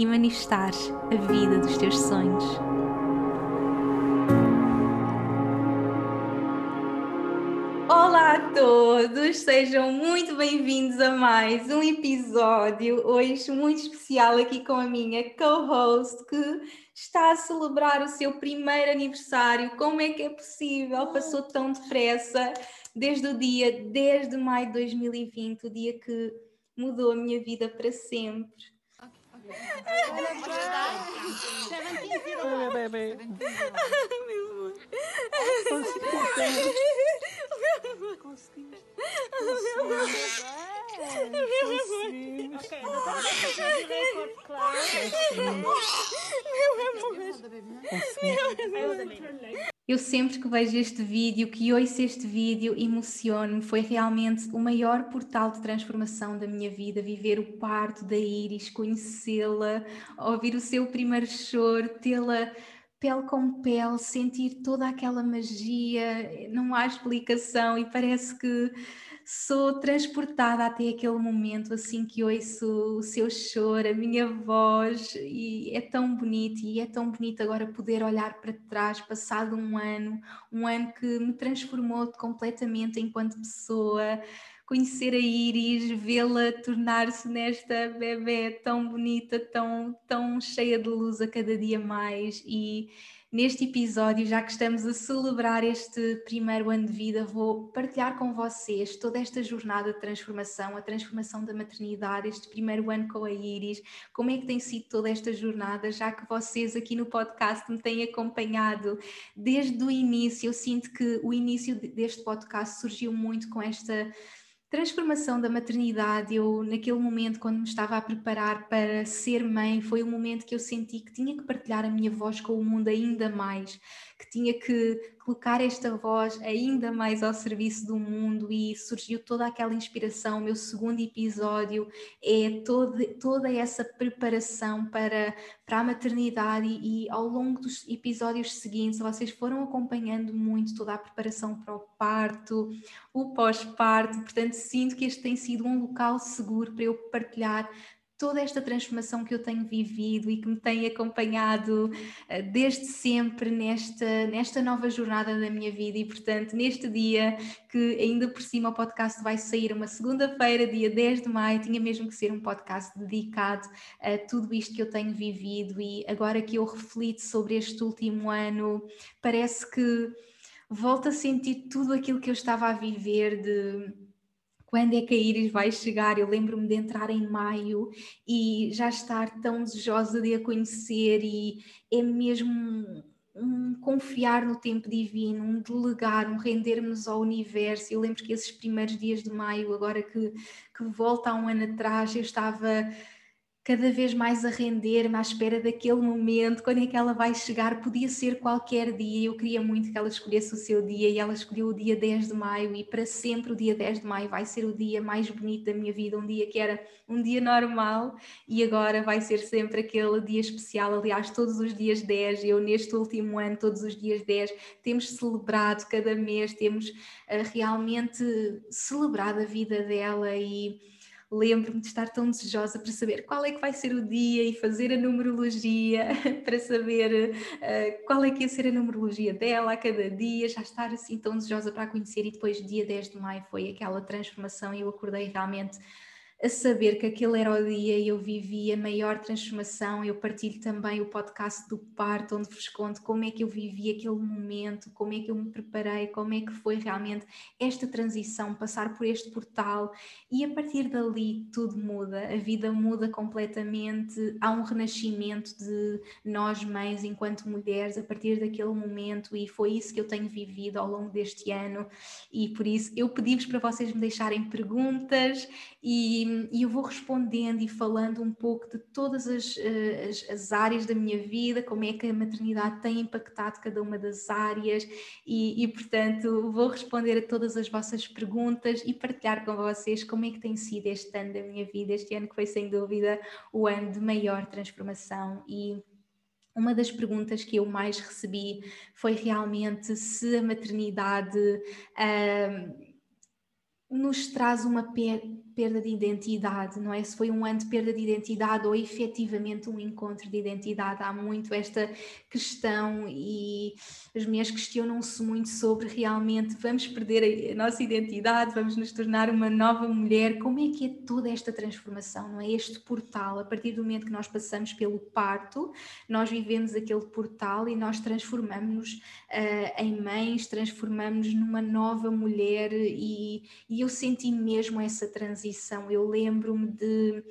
e manifestares a vida dos teus sonhos. Olá a todos, sejam muito bem-vindos a mais um episódio, hoje muito especial aqui com a minha co-host que está a celebrar o seu primeiro aniversário. Como é que é possível? Passou tão depressa desde o dia 10 de maio de 2020, o dia que mudou a minha vida para sempre. Olha, bebê. Meu amor. Conseguimos. Eu sempre que vejo este vídeo, que ouço este vídeo, emociono-me. Foi realmente o maior portal de transformação da minha vida. Viver o parto da Iris, conhecê-la, ouvir o seu primeiro choro, tê-la pele com pele, sentir toda aquela magia. Não há explicação e parece que sou transportada até aquele momento, assim que ouço o seu choro, a minha voz, e é tão bonito, e é tão bonito agora poder olhar para trás, passado um ano, um ano que me transformou completamente enquanto pessoa, conhecer a Iris, vê-la tornar-se nesta bebê tão bonita, tão, tão cheia de luz a cada dia mais e Neste episódio, já que estamos a celebrar este primeiro ano de vida, vou partilhar com vocês toda esta jornada de transformação, a transformação da maternidade, este primeiro ano com a Iris, como é que tem sido toda esta jornada, já que vocês aqui no podcast me têm acompanhado desde o início. Eu sinto que o início deste podcast surgiu muito com esta transformação da maternidade, eu naquele momento quando me estava a preparar para ser mãe, foi o momento que eu senti que tinha que partilhar a minha voz com o mundo ainda mais, que tinha que colocar esta voz ainda mais ao serviço do mundo e surgiu toda aquela inspiração. O meu segundo episódio é todo, toda essa preparação para, para a maternidade e, e ao longo dos episódios seguintes vocês foram acompanhando muito toda a preparação para o parto, o pós-parto, portanto sinto que este tem sido um local seguro para eu partilhar toda esta transformação que eu tenho vivido e que me tem acompanhado eh, desde sempre nesta, nesta nova jornada da minha vida. E portanto neste dia que ainda por cima o podcast vai sair uma segunda-feira, dia 10 de maio, tinha mesmo que ser um podcast dedicado a tudo isto que eu tenho vivido. E agora que eu reflito sobre este último ano, parece que volto a sentir tudo aquilo que eu estava a viver de quando é que a Iris vai chegar? Eu lembro-me de entrar em maio e já estar tão desejosa de a conhecer, e é mesmo um confiar no tempo divino, um delegar, um render-nos ao universo. Eu lembro que esses primeiros dias de maio, agora que, que volta há um ano atrás, eu estava cada vez mais a render-me à espera daquele momento, quando é que ela vai chegar, podia ser qualquer dia, eu queria muito que ela escolhesse o seu dia e ela escolheu o dia 10 de maio e para sempre o dia 10 de maio vai ser o dia mais bonito da minha vida, um dia que era um dia normal e agora vai ser sempre aquele dia especial, aliás todos os dias 10, eu neste último ano, todos os dias 10, temos celebrado cada mês, temos uh, realmente celebrado a vida dela e lembro-me de estar tão desejosa para saber qual é que vai ser o dia e fazer a numerologia para saber uh, qual é que ia ser a numerologia dela a cada dia, já estar assim tão desejosa para a conhecer e depois dia 10 de maio foi aquela transformação e eu acordei realmente a saber que aquele era o dia e eu vivi a maior transformação. Eu partilho também o podcast do parto, onde vos conto como é que eu vivi aquele momento, como é que eu me preparei, como é que foi realmente esta transição, passar por este portal e a partir dali tudo muda, a vida muda completamente. Há um renascimento de nós, mães, enquanto mulheres, a partir daquele momento, e foi isso que eu tenho vivido ao longo deste ano. E por isso eu pedi-vos para vocês me deixarem perguntas e e, eu vou respondendo e falando um pouco de todas as, eh, as, as, áreas da minha vida, como é que a maternidade tem impactado cada uma das áreas e, e, portanto, vou responder a todas as vossas perguntas e partilhar com vocês como é que tem sido este ano da minha vida, este ano que foi sem dúvida o ano de maior transformação e uma das perguntas que eu mais recebi foi realmente se a maternidade uh, nos traz uma perda de identidade, não é? Se foi um ano de perda de identidade ou efetivamente um encontro de identidade, há muito esta questão e as mulheres questionam-se muito sobre realmente vamos perder a nossa identidade, vamos nos tornar uma nova mulher, como é que é toda esta transformação, não é? Este portal, a partir do momento que nós passamos pelo parto, nós vivemos aquele portal e nós transformamos-nos uh, em mães, transformamos-nos numa nova mulher e, e eu senti mesmo essa transição. Eu lembro-me de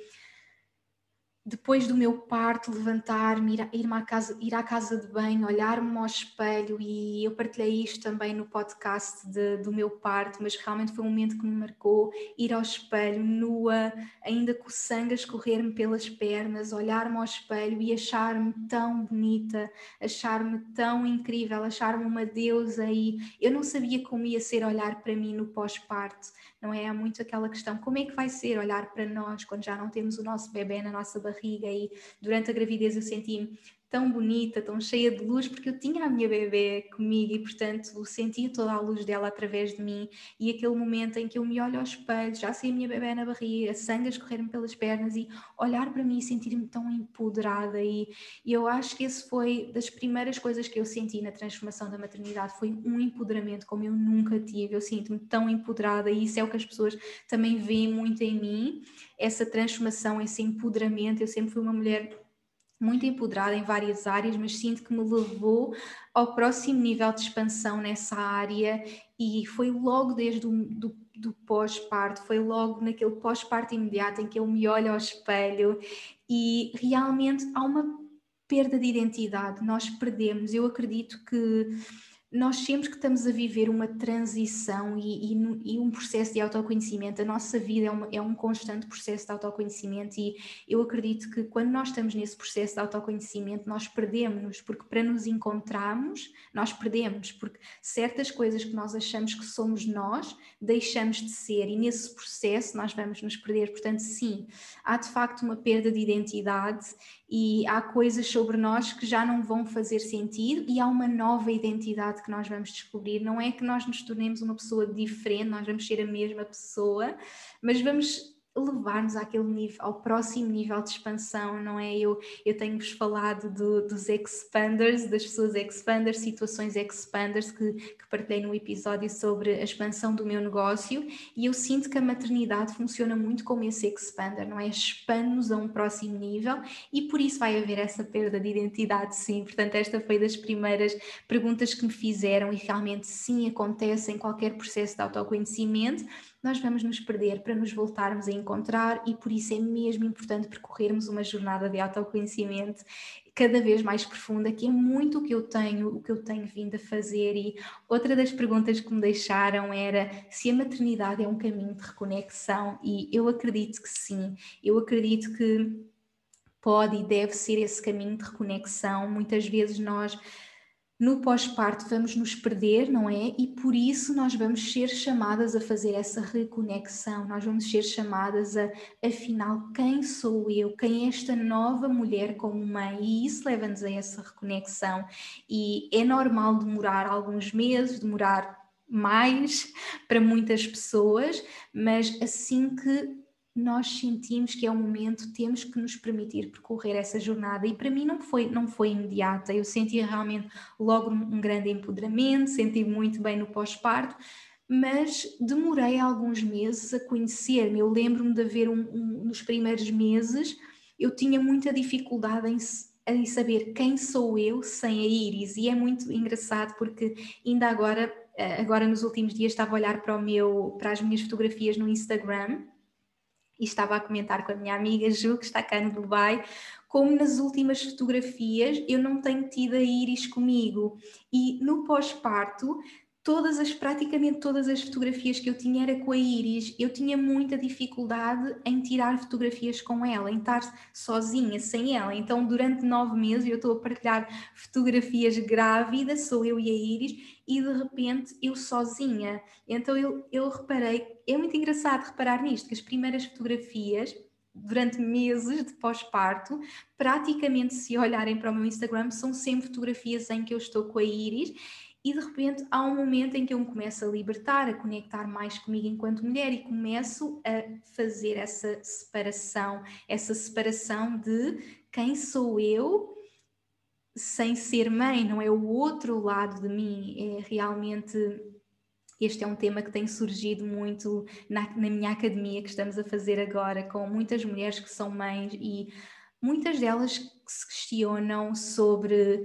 depois do meu parto, levantar-me, ir, ir, à casa, ir à casa de banho, olhar-me ao espelho, e eu partilhei isto também no podcast de, do meu parto, mas realmente foi um momento que me marcou. Ir ao espelho, nua, ainda com o sangue a escorrer-me pelas pernas, olhar-me ao espelho e achar-me tão bonita, achar-me tão incrível, achar-me uma deusa. E eu não sabia como ia ser olhar para mim no pós-parto não é? Há muito aquela questão, como é que vai ser olhar para nós quando já não temos o nosso bebê na nossa barriga e durante a gravidez eu senti-me tão bonita, tão cheia de luz, porque eu tinha a minha bebê comigo e, portanto, sentia toda a luz dela através de mim. E aquele momento em que eu me olho ao espelho, já sei a minha bebê na barriga, sangue a escorrer-me pelas pernas e olhar para mim e sentir-me tão empoderada. E, e eu acho que esse foi das primeiras coisas que eu senti na transformação da maternidade, foi um empoderamento como eu nunca tive. Eu sinto-me tão empoderada e isso é o que as pessoas também veem muito em mim, essa transformação, esse empoderamento. Eu sempre fui uma mulher muito empoderada em várias áreas, mas sinto que me levou ao próximo nível de expansão nessa área e foi logo desde o do, do pós-parto, foi logo naquele pós-parto imediato em que eu me olho ao espelho e realmente há uma perda de identidade, nós perdemos, eu acredito que nós sempre que estamos a viver uma transição e, e, e, um processo de autoconhecimento, a nossa vida é, uma, é, um constante processo de autoconhecimento e eu acredito que quando nós estamos nesse processo de autoconhecimento, nós perdemos-nos, porque para nos encontrarmos, nós perdemos, porque certas coisas que nós achamos que somos nós, deixamos de ser e nesse processo nós vamos nos perder. Portanto, sim, há de facto uma perda de identidade e há coisas sobre nós que já não vão fazer sentido e há uma nova identidade que nós vamos descobrir. Não é que nós nos tornemos uma pessoa diferente, nós vamos ser a mesma pessoa, mas vamos levar-nos àquele nível, ao próximo nível de expansão, não é? Eu, eu tenho-vos falado do, dos expanders, das pessoas expanders, situações expanders que, que partilhei no episódio sobre a expansão do meu negócio e eu sinto que a maternidade funciona muito como esse expander, não é? Expande-nos a um próximo nível e por isso vai haver essa perda de identidade, sim. Portanto, esta foi das primeiras perguntas que me fizeram e realmente sim acontece em qualquer processo de autoconhecimento nós vamos nos perder para nos voltarmos a encontrar e por isso é mesmo importante percorrermos uma jornada de autoconhecimento cada vez mais profunda, que é muito o que eu tenho, o que eu tenho vindo a fazer. E outra das perguntas que me deixaram era se a maternidade é um caminho de reconexão, e eu acredito que sim, eu acredito que pode e deve ser esse caminho de reconexão. Muitas vezes nós no pós-parto vamos nos perder, não é? E por isso nós vamos ser chamadas a fazer essa reconexão, nós vamos ser chamadas a, afinal, quem sou eu? Quem é esta nova mulher como mãe? E isso leva-nos a essa reconexão. E é normal demorar alguns meses, demorar mais para muitas pessoas, mas assim que nós sentimos que é o momento, temos que nos permitir percorrer essa jornada. E para mim não foi, não foi imediata, eu senti realmente logo um grande empoderamento, senti muito bem no pós-parto, mas demorei alguns meses a conhecer-me, eu lembro-me de haver um, um, nos primeiros meses, eu tinha muita dificuldade em, em saber quem sou eu sem a Iris e é muito engraçado porque ainda agora, eh, agora nos últimos dias estava a olhar para, o meu, para as minhas fotografias no Instagram e estava a comentar com a minha amiga Ju, que está cá no Dubai, como nas últimas fotografias eu não tenho tido a Iris comigo. E no pós-parto todas as, praticamente todas as fotografias que eu tinha era com a Iris. Eu tinha muita dificuldade em tirar fotografias com ela, em estar sozinha, sem ela. Então, durante nove meses, eu estou a partilhar fotografias grávida, sou eu e a Iris, e de repente eu sozinha. Então, eu, eu reparei, é muito engraçado reparar nisto, que as primeiras fotografias durante meses de pós-parto, praticamente se olharem para o meu Instagram, são sempre fotografias em que eu estou com a Iris e de repente há um momento em que eu me começo a libertar, a conectar mais comigo enquanto mulher e começo a fazer essa separação, essa separação de quem sou eu sem ser mãe, não é o outro lado de mim, é realmente este é um tema que tem surgido muito na, na, minha academia que estamos a fazer agora, com muitas mulheres que são mães e muitas delas que se questionam sobre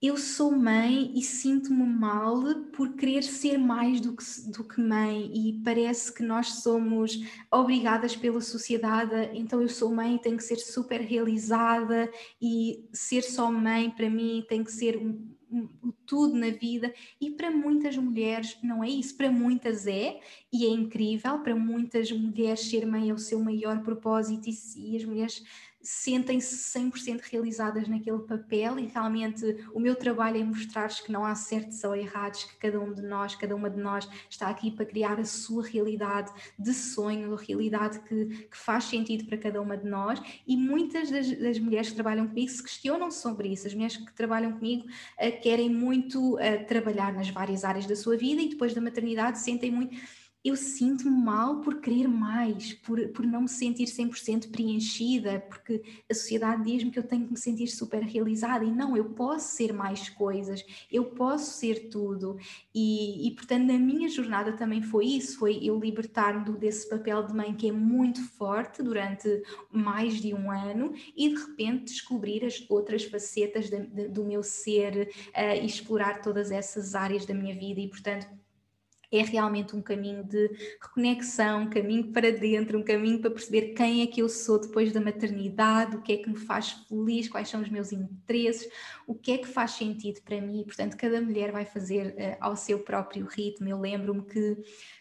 eu sou mãe e sinto-me mal por querer ser mais do que, do que mãe, e parece que nós somos obrigadas pela sociedade, então eu sou mãe e tenho que ser super realizada, e ser só mãe para mim tem que ser um, um, tudo na vida, e para muitas mulheres não é isso, para muitas é, e é incrível, para muitas mulheres ser mãe é o seu maior propósito, e, e as mulheres sentem-se 100% realizadas naquele papel e realmente o meu trabalho é mostrar-vos que não há certos ou errados, que cada um de nós, cada uma de nós está aqui para criar a sua realidade de sonho, a realidade que, que faz sentido para cada uma de nós. E muitas das, das, mulheres que trabalham comigo se questionam sobre isso, as mulheres que trabalham comigo uh, querem muito uh, trabalhar nas várias áreas da sua vida e depois da maternidade sentem muito eu sinto-me mal por querer mais, por, por não me sentir 100% preenchida, porque a sociedade diz-me que eu tenho que me sentir super realizada e não, eu posso ser mais coisas, eu posso ser tudo. E, e portanto, na minha jornada também foi isso: foi eu libertar-me desse papel de mãe que é muito forte durante mais de um ano e de repente descobrir as outras facetas de, de, do meu ser uh, e explorar todas essas áreas da minha vida. E portanto, é realmente um caminho de reconexão, um caminho para dentro, um caminho para perceber quem é que eu sou depois da maternidade, o que é que me faz feliz, quais são os meus interesses, o que é que faz sentido para mim. Portanto, cada mulher vai fazer uh, ao seu próprio ritmo. Eu lembro-me que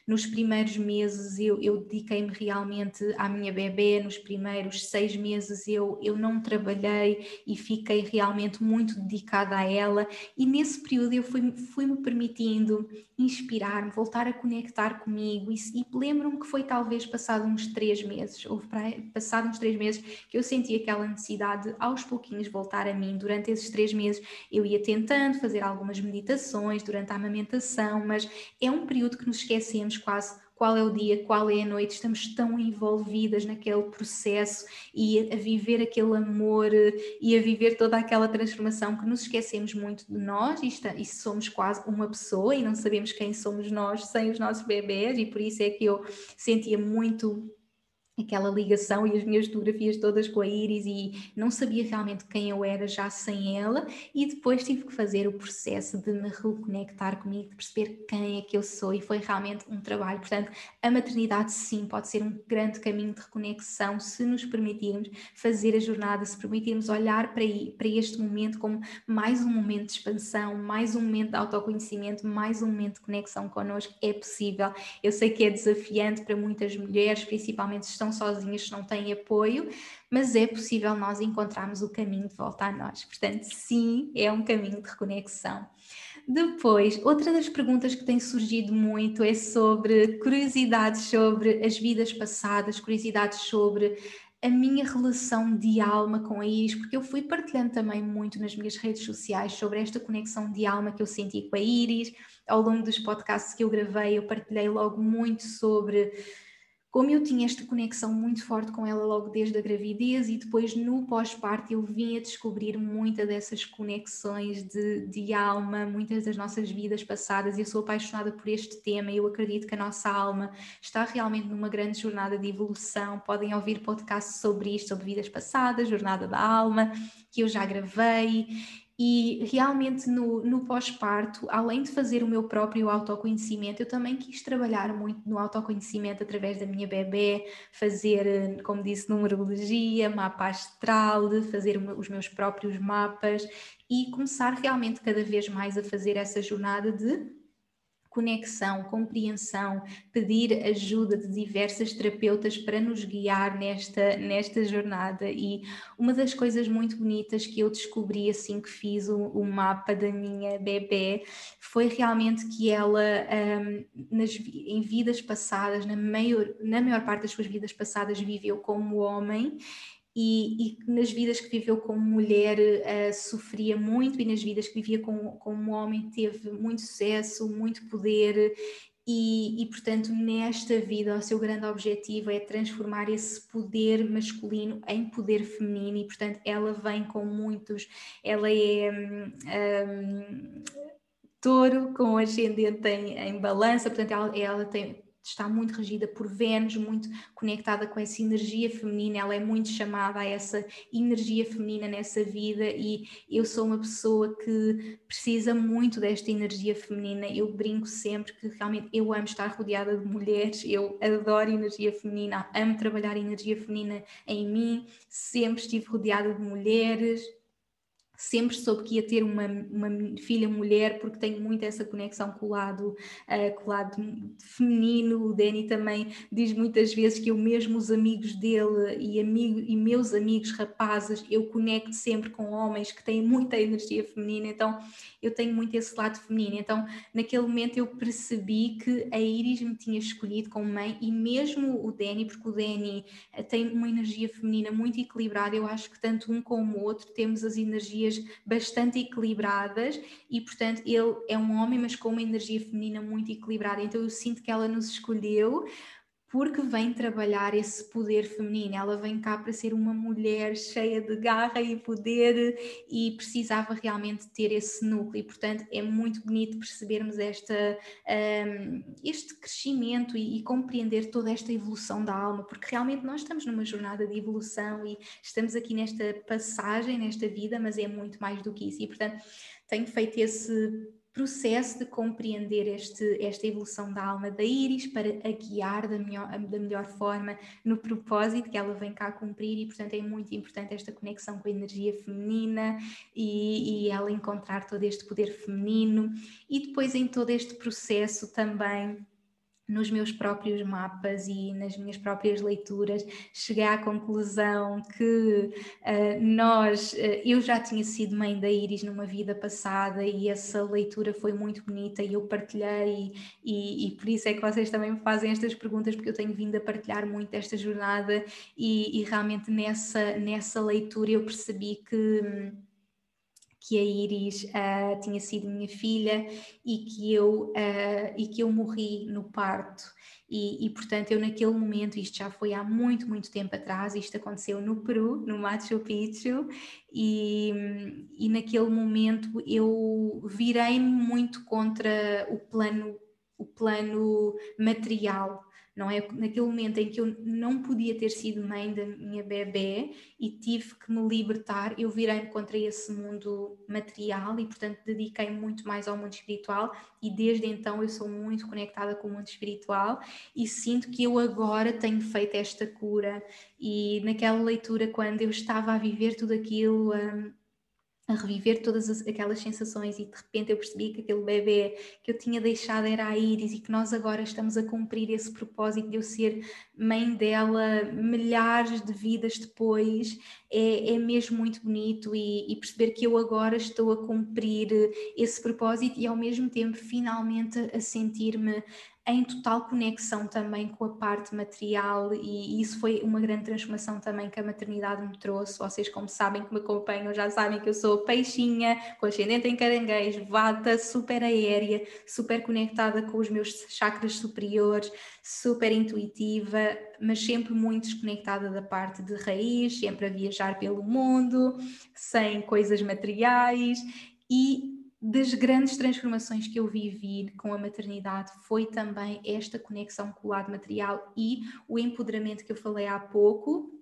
nos primeiros meses eu, eu dediquei-me realmente à minha bebê, nos primeiros seis meses eu, eu não trabalhei e fiquei realmente muito dedicada a ela, e nesse período eu fui-me fui permitindo inspirar-me, voltar a conectar comigo, e, e lembro-me que foi talvez passado uns três meses, ou passado uns três meses, que eu senti aquela necessidade de aos pouquinhos voltar a mim. Durante esses três meses eu ia tentando fazer algumas meditações durante a amamentação, mas é um período que nos esquecemos quase qual é o dia, qual é a noite, estamos tão envolvidas naquele processo e a viver aquele amor e a viver toda aquela transformação que nos esquecemos muito de nós e, está, e somos quase uma pessoa e não sabemos quem somos nós sem os nossos bebés e por isso é que eu sentia muito aquela ligação e as minhas fotografias todas com a Iris e não sabia realmente quem eu era já sem ela e depois tive que fazer o processo de me reconectar comigo, de perceber quem é que eu sou e foi realmente um trabalho. Portanto, a maternidade sim pode ser um grande caminho de reconexão se nos permitirmos fazer a jornada, se permitirmos olhar para, para este momento como mais um momento de expansão, mais um momento de autoconhecimento, mais um momento de conexão connosco, é possível. Eu sei que é desafiante para muitas mulheres, principalmente se estão estão sozinhas, não têm apoio, mas é possível nós encontrarmos o caminho de volta a nós. Portanto, sim, é um caminho de reconexão. Depois, outra das perguntas que tem surgido muito é sobre curiosidades sobre as vidas passadas, curiosidades sobre a minha relação de alma com a Iris, porque eu fui partilhando também muito nas minhas redes sociais sobre esta conexão de alma que eu senti com a Iris. Ao longo dos podcasts que eu gravei, eu partilhei logo muito sobre como eu tinha esta conexão muito forte com ela logo desde a gravidez e depois no pós-parto eu vim a descobrir muitas dessas conexões de, de alma, muitas das nossas vidas passadas e eu sou apaixonada por este tema eu acredito que a nossa alma está realmente numa grande jornada de evolução. Podem ouvir podcasts sobre isto, sobre vidas passadas, jornada da alma, que eu já gravei e realmente no, no pós-parto, além de fazer o meu próprio autoconhecimento, eu também quis trabalhar muito no autoconhecimento através da minha bebê, fazer, como disse, numerologia, mapa astral, fazer os meus próprios mapas e começar realmente cada vez mais a fazer essa jornada de conexão, compreensão, pedir ajuda de diversas terapeutas para nos guiar nesta, nesta jornada. E uma das coisas muito bonitas que eu descobri assim que fiz o, o mapa da minha bebê foi realmente que ela, um, nas, em vidas passadas, na maior, na maior parte das suas vidas passadas, viveu como homem e, e, nas vidas que viveu como mulher uh, sofria muito e nas vidas que vivia como, como homem teve muito sucesso, muito poder e, e, portanto nesta vida o seu grande objetivo é transformar esse poder masculino em poder feminino e portanto ela vem com muitos, ela é um, um, touro com ascendente em, em balança, portanto ela, ela tem está muito regida por Vênus, muito conectada com essa energia feminina, ela é muito chamada a essa energia feminina nessa vida e eu sou uma pessoa que precisa muito desta energia feminina. Eu brinco sempre que realmente eu amo estar rodeada de mulheres, eu adoro energia feminina, amo trabalhar energia feminina em mim, sempre estive rodeada de mulheres sempre soube que ia ter uma, uma filha mulher porque tenho muito essa conexão com o lado, uh, com o lado feminino. O Danny também diz muitas vezes que eu mesmo os amigos dele e, amigo, e meus amigos rapazes, eu conecto sempre com homens que têm muita energia feminina, então eu tenho muito esse lado feminino. Então naquele momento eu percebi que a Iris me tinha escolhido como mãe e mesmo o Danny, porque o Danny eh, tem uma energia feminina muito equilibrada, eu acho que tanto um como o outro temos as energias energias bastante equilibradas e, portanto, ele é um homem, mas com uma energia feminina muito equilibrada. Então, eu sinto que ela nos escolheu porque vem trabalhar esse poder feminino. Ela vem cá para ser uma mulher cheia de garra e poder e precisava realmente ter esse núcleo. E, portanto, é muito bonito percebermos esta, um, este crescimento e, e, compreender toda esta evolução da alma, porque realmente nós estamos numa jornada de evolução e estamos aqui nesta passagem, nesta vida, mas é muito mais do que isso. E, portanto, tenho feito esse processo de compreender este, esta evolução da alma da Íris para a guiar da melhor, da melhor forma no propósito que ela vem cá cumprir e portanto é muito importante esta conexão com a energia feminina e, e ela encontrar todo este poder feminino. E depois em todo este processo também nos meus próprios mapas e nas minhas próprias leituras, cheguei à conclusão que uh, nós, uh, eu já tinha sido mãe da Iris numa vida passada e essa leitura foi muito bonita e eu partilhei e, e, por isso é que vocês também me fazem estas perguntas porque eu tenho vindo a partilhar muito esta jornada e, e realmente nessa, nessa leitura eu percebi que hum, que a Iris uh, tinha sido minha filha e que eu, uh, e que eu morri no parto. E, e, portanto, eu naquele momento, isto já foi há muito, muito tempo atrás, isto aconteceu no Peru, no Machu Picchu, e, e naquele momento eu virei-me muito contra o plano, o plano material não é? Naquele momento em que eu não podia ter sido mãe da minha bebê e tive que me libertar, eu virei-me contra esse mundo material e, portanto, dediquei muito mais ao mundo espiritual e desde então eu sou muito conectada com o mundo espiritual e sinto que eu agora tenho feito esta cura e naquela leitura quando eu estava a viver tudo aquilo um, a reviver todas as, aquelas sensações e de repente eu percebi que aquele bebê que eu tinha deixado era a Iris e que nós agora estamos a cumprir esse propósito de eu ser mãe dela milhares de vidas depois é, é mesmo muito bonito e, e perceber que eu agora estou a cumprir esse propósito e ao mesmo tempo finalmente a sentir-me em total conexão também com a parte material e isso foi uma grande transformação também que a maternidade me trouxe. Vocês, como sabem, que me acompanham, já sabem que eu sou peixinha, com ascendente em caranguejo, vata, super aérea, super conectada com os meus chakras superiores, super intuitiva, mas sempre muito desconectada da parte de raiz, sempre a viajar pelo mundo, sem coisas materiais e das grandes transformações que eu vivi com a maternidade foi também esta conexão com o lado material e o empoderamento que eu falei há pouco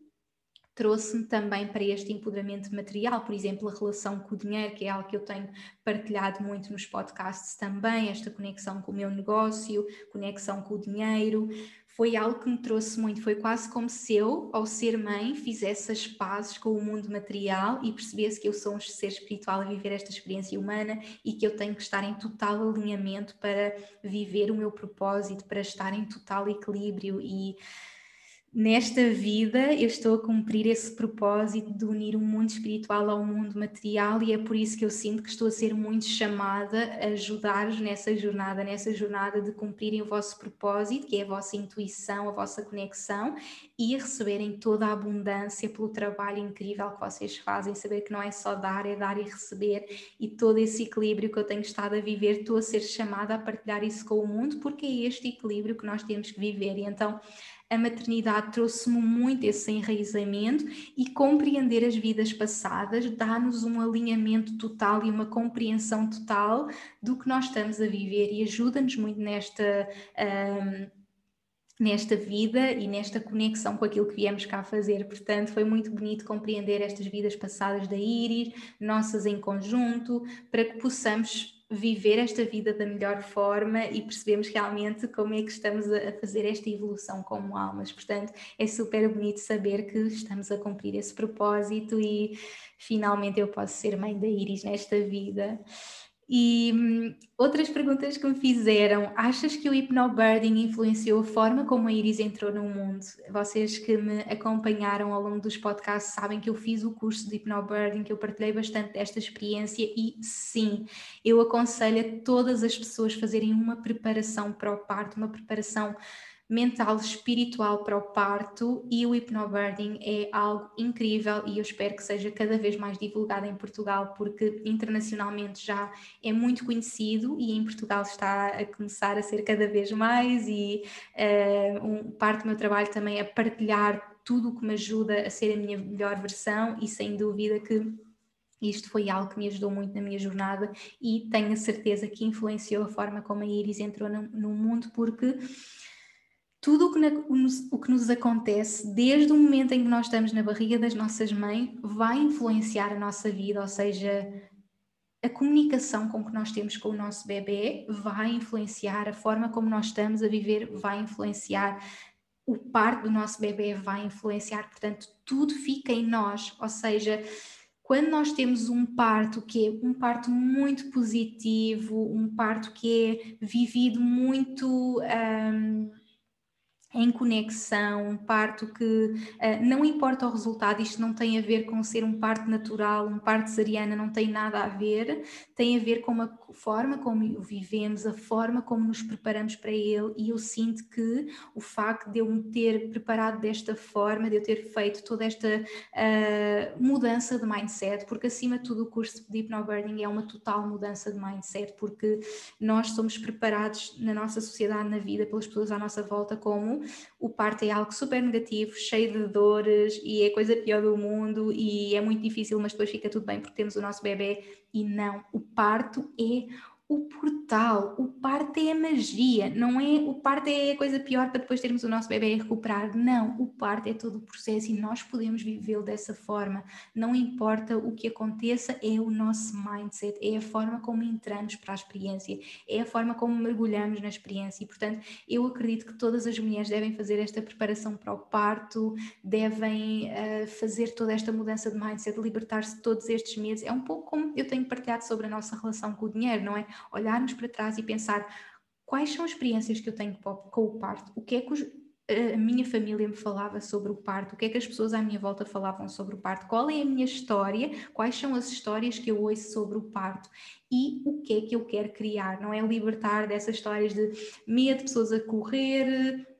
trouxe-me também para este empoderamento material, por exemplo, a relação com o dinheiro, que é algo que eu tenho partilhado muito nos podcasts também, esta conexão com o meu negócio, conexão com o dinheiro, foi algo que me trouxe muito. Foi quase como se eu, ao ser mãe, fizesse as pazes com o mundo material e percebesse que eu sou um ser espiritual a viver esta experiência humana e que eu tenho que estar em total alinhamento para viver o meu propósito, para estar em total equilíbrio e nesta vida eu estou a cumprir esse propósito de unir o mundo espiritual ao mundo material e é por isso que eu sinto que estou a ser muito chamada a ajudar-vos nessa jornada, nessa jornada de cumprirem o vosso propósito, que é a vossa intuição, a vossa conexão e a receberem toda a abundância pelo trabalho incrível que vocês fazem, saber que não é só dar, é dar e receber e todo esse equilíbrio que eu tenho estado a viver, estou a ser chamada a partilhar isso com o mundo porque é este equilíbrio que nós temos que viver. E então a maternidade trouxe-me muito esse enraizamento e compreender as vidas passadas dá-nos um alinhamento total e uma compreensão total do que nós estamos a viver e ajuda-nos muito nesta. Um, nesta vida e nesta conexão com aquilo que viemos cá fazer. Portanto, foi muito bonito compreender estas vidas passadas da Iris, nossas em conjunto, para que possamos viver esta vida da melhor forma e percebemos realmente como é que estamos a fazer esta evolução como almas. Portanto, é super bonito saber que estamos a cumprir esse propósito e finalmente eu posso ser mãe da Iris nesta vida. E hum, outras perguntas que me fizeram: achas que o hypnobirding influenciou a forma como a Iris entrou no mundo? Vocês que me acompanharam ao longo dos podcasts sabem que eu fiz o curso de hypnobirding, que eu partilhei bastante desta experiência, e sim, eu aconselho a todas as pessoas fazerem uma preparação para o parto, uma preparação mental, espiritual para o parto e o hypnobirding é algo incrível e eu espero que seja cada vez mais divulgado em Portugal porque internacionalmente já é muito conhecido e em Portugal está a começar a ser cada vez mais e uh, um, parte do meu trabalho também é partilhar tudo o que me ajuda a ser a minha melhor versão e sem dúvida que isto foi algo que me ajudou muito na minha jornada e tenho a certeza que influenciou a forma como a Iris entrou no, no mundo porque tudo o que, na, o que nos acontece desde o momento em que nós estamos na barriga das nossas mães vai influenciar a nossa vida, ou seja, a comunicação com que nós temos com o nosso bebê vai influenciar a forma como nós estamos a viver, vai influenciar o parto do nosso bebê, vai influenciar, portanto, tudo fica em nós, ou seja, quando nós temos um parto que é um parto muito positivo, um parto que é vivido muito. Um, em conexão, um parto que uh, não importa o resultado, isto não tem a ver com ser um parto natural, um parto cesariana, não tem nada a ver, tem a ver com a forma como o vivemos, a forma como nos preparamos para ele, e eu sinto que o facto de eu me ter preparado desta forma, de eu ter feito toda esta uh, mudança de mindset, porque acima de tudo o curso de Hypnoburning é uma total mudança de mindset, porque nós somos preparados na nossa sociedade, na vida, pelas pessoas à nossa volta, como o parto é algo super negativo, cheio de dores e é a coisa pior do mundo e é muito difícil, mas depois fica tudo bem porque temos o nosso bebê. E não, o parto é o portal, o parto é a magia, não é o parto é a coisa pior para depois termos o nosso bebê a recuperar, não, o parto é todo o processo e nós podemos vivê-lo dessa forma, não importa o que aconteça, é o nosso mindset, é a forma como entramos para a experiência, é a forma como mergulhamos na experiência. E portanto eu acredito que todas as mulheres devem fazer esta preparação para o parto, devem uh, fazer toda esta mudança de mindset, libertar-se de todos estes medos, é um pouco como eu tenho partilhado sobre a nossa relação com o dinheiro, não é? Olharmos para trás e pensar quais são as experiências que eu tenho com o parto, o que é que os, a minha família me falava sobre o parto, o que é que as pessoas à minha volta falavam sobre o parto, qual é a minha história, quais são as histórias que eu ouço sobre o parto e o que é que eu quero criar, não é libertar dessas histórias de medo pessoas a correr,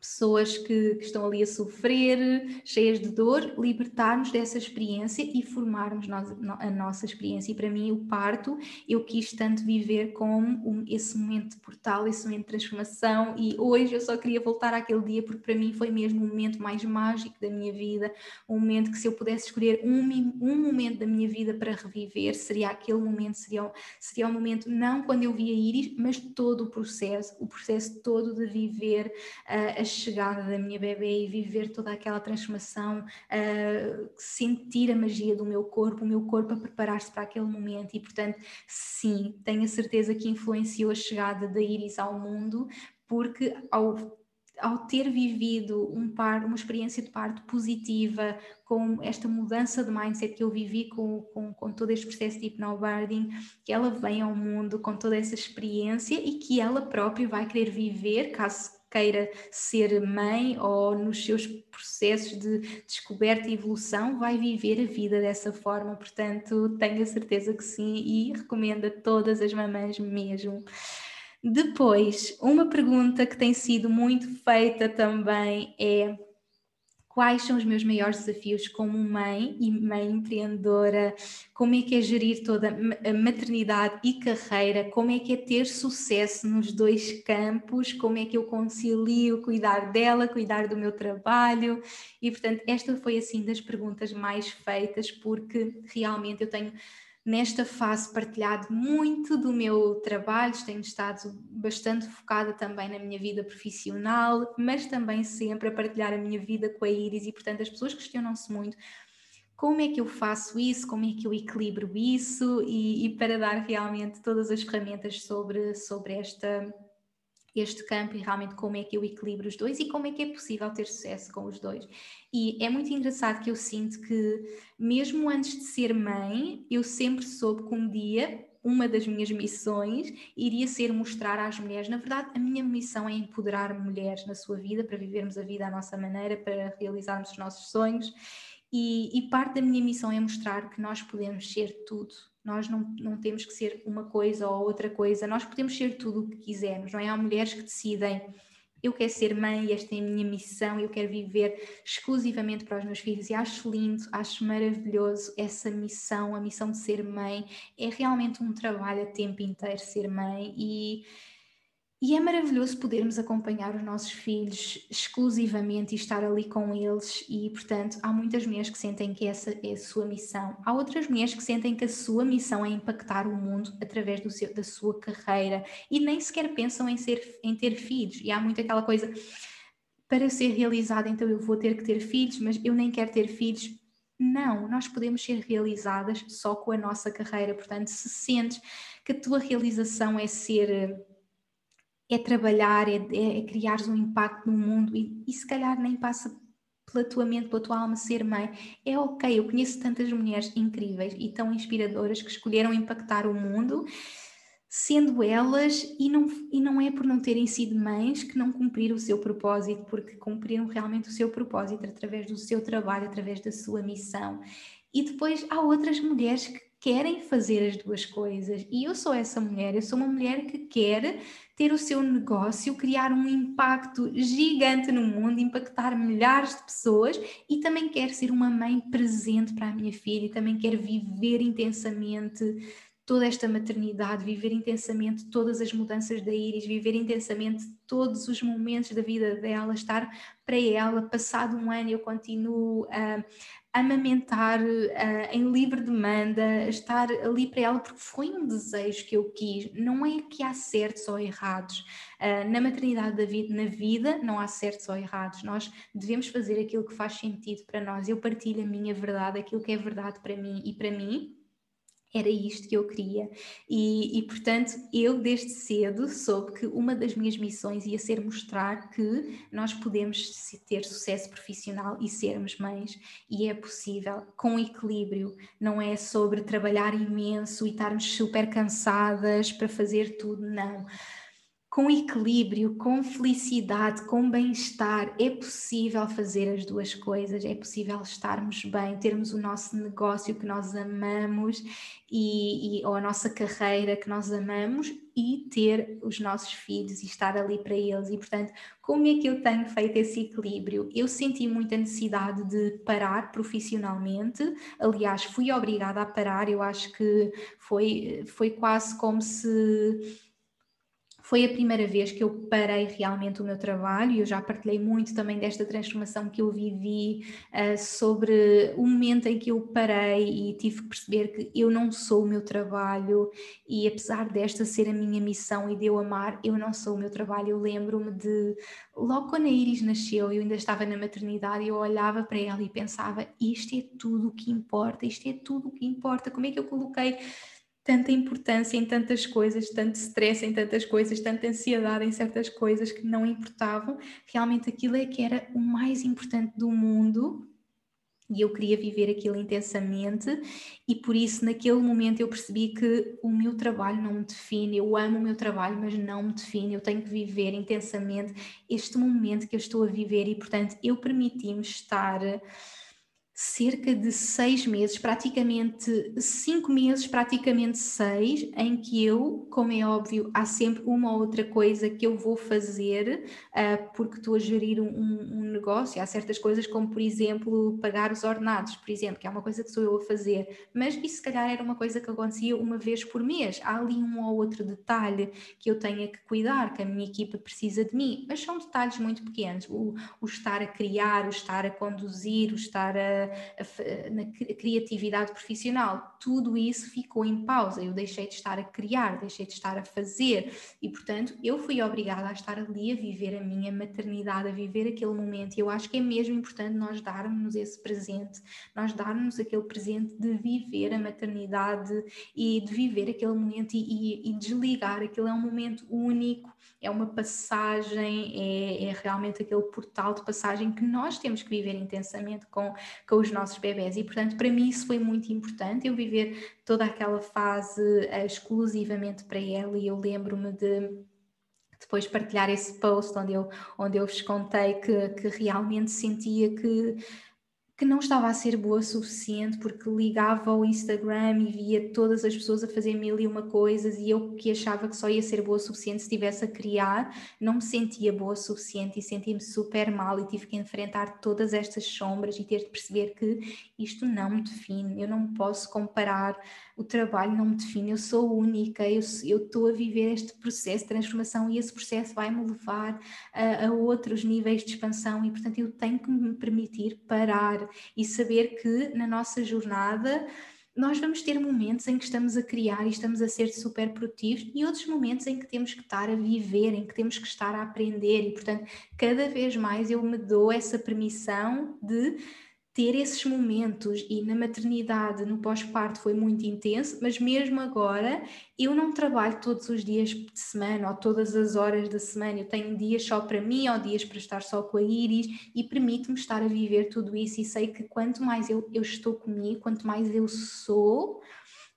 pessoas que, que, estão ali a sofrer, cheias de dor, libertarmos dessa experiência e formarmos nós, a nossa experiência. E para mim, o parto, eu quis tanto viver com um, esse momento de portal, esse momento de transformação. E hoje eu só queria voltar àquele dia, porque para mim foi mesmo o momento mais mágico da minha vida. Um momento que, se eu pudesse escolher um, um momento da minha vida para reviver, seria aquele momento, seria, seria o momento, não quando eu via Iris, mas todo o processo, o processo todo de viver uh, as chegada da minha bebê e viver toda aquela transformação, uh, sentir a magia do meu corpo, o meu corpo a preparar-se para aquele momento. E, portanto, sim, tenho a certeza que influenciou a chegada da Iris ao mundo, porque ao ao ter vivido um par, uma experiência de parto positiva, com esta mudança de mindset que eu vivi com, com, com todo este processo de hipnobirthing, que ela vem ao mundo com toda essa experiência e que ela própria vai querer viver, caso queira ser mãe ou nos seus processos de descoberta e evolução, vai viver a vida dessa forma. Portanto, tenho a certeza que sim e recomendo a todas as mamães mesmo. Depois, uma pergunta que tem sido muito feita também é quais são os meus maiores desafios como mãe e mãe empreendedora, como é que é gerir toda a maternidade e carreira, como é que é ter sucesso nos dois campos, como é que eu concilio cuidar dela, cuidar do meu trabalho, e portanto esta foi assim das perguntas mais feitas, porque realmente eu tenho nesta fase partilhado muito do meu trabalho, tenho estado bastante focada também na minha vida profissional, mas também sempre a partilhar a minha vida com a Iris e, portanto, as pessoas questionam-se muito como é que eu faço isso, como é que eu equilibro isso e, e para dar realmente todas as ferramentas sobre, sobre esta este campo e realmente como é que eu equilibro os dois e como é que é possível ter sucesso com os dois. E é muito engraçado que eu sinto que, mesmo antes de ser mãe, eu sempre soube que um dia uma das minhas missões iria ser mostrar às mulheres. Na verdade, a minha missão é empoderar mulheres na sua vida para vivermos a vida à nossa maneira, para realizarmos os nossos sonhos. E, e parte da minha missão é mostrar que nós podemos ser tudo nós não, não temos que ser uma coisa ou outra coisa, nós podemos ser tudo o que quisermos, não é? Há mulheres que decidem, eu quero ser mãe, esta é a minha missão, eu quero viver exclusivamente para os meus filhos. E acho lindo, acho maravilhoso essa missão, a missão de ser mãe, é realmente um trabalho a tempo inteiro ser mãe e e é maravilhoso podermos acompanhar os nossos filhos exclusivamente e estar ali com eles, e portanto, há muitas mulheres que sentem que essa é a sua missão. Há outras mulheres que sentem que a sua missão é impactar o mundo através do seu, da sua carreira e nem sequer pensam em, ser, em ter filhos. E há muito aquela coisa, para ser realizada, então eu vou ter que ter filhos, mas eu nem quero ter filhos. Não, nós podemos ser realizadas só com a nossa carreira. Portanto, se sentes que a tua realização é ser é trabalhar, é, é, é criar um impacto no mundo e, e se calhar nem passa pela tua mente, pela tua alma ser mãe, é ok. Eu conheço tantas mulheres incríveis e tão inspiradoras que escolheram impactar o mundo, sendo elas, e não, e não é por não terem sido mães que não cumpriram o seu propósito, porque cumpriram realmente o seu propósito através do seu trabalho, através da sua missão. E depois há outras mulheres que querem fazer as duas coisas. E eu sou essa mulher, eu sou uma mulher que quer ter o seu negócio, criar um impacto gigante no mundo, impactar milhares de pessoas e também quer ser uma mãe presente para a minha filha e também quer viver intensamente toda esta maternidade, viver intensamente todas as mudanças da Iris, viver intensamente todos os momentos da vida dela, estar para ela. Passado um ano, eu continuo a, amamentar uh, em livre demanda, estar ali para ela, porque foi um desejo que eu quis. Não é que há certos ou errados. Uh, na maternidade da vida, na vida, não há certos ou errados. Nós devemos fazer aquilo que faz sentido para nós. Eu partilho a minha verdade, aquilo que é verdade para mim e para mim era isto que eu queria. E, e, portanto, eu desde cedo soube que uma das minhas missões ia ser mostrar que nós podemos ter sucesso profissional e sermos mães, e é possível, com equilíbrio. Não é sobre trabalhar imenso e estarmos super cansadas para fazer tudo, não com equilíbrio, com felicidade, com bem-estar, é possível fazer as duas coisas, é possível estarmos bem, termos o nosso negócio que nós amamos e, e, ou a nossa carreira que nós amamos e ter os nossos filhos e estar ali para eles. E portanto, como é que eu tenho feito esse equilíbrio? Eu senti muita necessidade de parar profissionalmente, aliás, fui obrigada a parar, eu acho que foi, foi quase como se foi a primeira vez que eu parei realmente o meu trabalho e eu já partilhei muito também desta transformação que eu vivi uh, sobre o momento em que eu parei e tive que perceber que eu não sou o meu trabalho e apesar desta ser a minha missão e de eu amar, eu não sou o meu trabalho. Eu lembro-me de logo quando a Iris nasceu, eu ainda estava na maternidade, eu olhava para ela e pensava: isto é tudo o que importa, isto é tudo o que importa. Como é que eu coloquei tanta importância em tantas coisas, tanto stress em tantas coisas, tanta ansiedade em certas coisas que não importavam. Realmente aquilo é que era o mais importante do mundo. E eu queria viver aquilo intensamente. E por isso naquele momento eu percebi que o meu trabalho não me define, eu amo o meu trabalho, mas não me define, eu tenho que viver intensamente este momento que eu estou a viver. E portanto eu permiti-me estar cerca de seis meses, praticamente cinco meses, praticamente seis, em que eu, como é óbvio, há sempre uma ou outra coisa que eu vou fazer, uh, porque estou a gerir um, um, negócio. Há certas coisas, como por exemplo, pagar os ordenados, por exemplo, que é uma coisa que sou eu a fazer, mas isso se calhar era uma coisa que acontecia uma vez por mês. Há ali um ou outro detalhe que eu tenha que cuidar, que a minha equipa precisa de mim, mas são detalhes muito pequenos. O, o estar a criar, o estar a conduzir, o estar a na criatividade profissional, tudo isso ficou em pausa. Eu deixei de estar a criar, deixei de estar a fazer e, portanto, eu fui obrigada a estar ali a viver a minha maternidade, a viver aquele momento. E eu acho que é mesmo importante nós darmos esse presente, nós darmos aquele presente de viver a maternidade e de viver aquele momento e, e, e desligar. Aquilo é um momento único, é uma passagem, é, é realmente aquele portal de passagem que nós temos que viver intensamente com, com os nossos bebés e portanto para mim isso foi muito importante eu viver toda aquela fase uh, exclusivamente para ela e eu lembro-me de depois partilhar esse post onde eu, onde eu vos contei que, que realmente sentia que que não estava a ser boa o suficiente porque ligava ao Instagram e via todas as pessoas a fazer mil e uma coisas e eu que achava que só ia ser boa o suficiente se estivesse a criar, não me sentia boa o suficiente e sentia-me super mal e tive que enfrentar todas estas sombras e ter de perceber que isto não me define, eu não posso comparar o trabalho não me define, eu sou única, eu estou a viver este processo de transformação e esse processo vai-me levar a, a, outros níveis de expansão e, portanto, eu tenho que me permitir parar e saber que na nossa jornada nós vamos ter momentos em que estamos a criar e estamos a ser super produtivos e outros momentos em que temos que estar a viver, em que temos que estar a aprender e, portanto, cada vez mais eu me dou essa permissão de ter esses momentos e na maternidade, no pós-parto foi muito intenso, mas mesmo agora eu não trabalho todos os dias de semana ou todas as horas da semana, eu tenho dias só para mim ou dias para estar só com a Iris e permite-me estar a viver tudo isso e sei que quanto mais eu, eu estou comigo, quanto mais eu sou,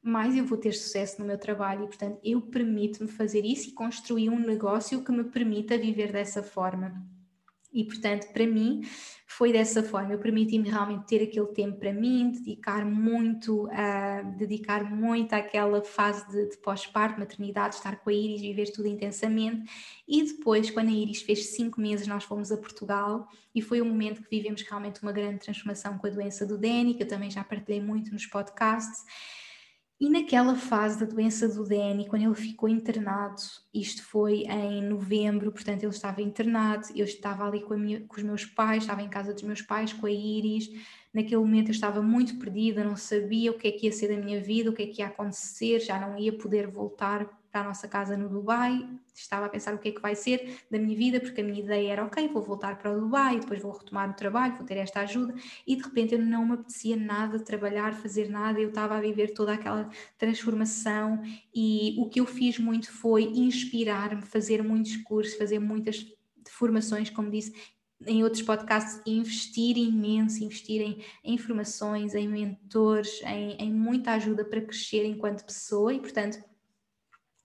mais eu vou ter sucesso no meu trabalho e portanto eu permito-me fazer isso e construir um negócio que me permita viver dessa forma. E portanto, para mim, foi dessa forma. Eu permiti-me realmente ter aquele tempo para mim, dedicar muito, uh, dedicar muito àquela fase de, de pós-parto, maternidade, estar com a Iris, viver tudo intensamente. E depois, quando a Iris fez cinco meses, nós fomos a Portugal e foi um momento que vivemos realmente uma grande transformação com a doença do Dani, que eu também já partilhei muito nos podcasts. E naquela fase da doença do Danny, quando ele ficou internado, isto foi em novembro, portanto ele estava internado, eu estava ali com, minha, com, os meus pais, estava em casa dos meus pais, com a Iris, naquele momento eu estava muito perdida, não sabia o que é que ia ser da minha vida, o que é que ia acontecer, já não ia poder voltar para a nossa casa no Dubai, estava a pensar o que é que vai ser da minha vida, porque a minha ideia era, ok, vou voltar para o Dubai, depois vou retomar o trabalho, vou ter esta ajuda, e de repente eu não me apetecia nada trabalhar, fazer nada, eu estava a viver toda aquela transformação e o que eu fiz muito foi inspirar-me, fazer muitos cursos, fazer muitas formações, como disse, em outros podcasts, investir imenso, investir em, em informações, em mentores, em, em muita ajuda para crescer enquanto pessoa e, portanto,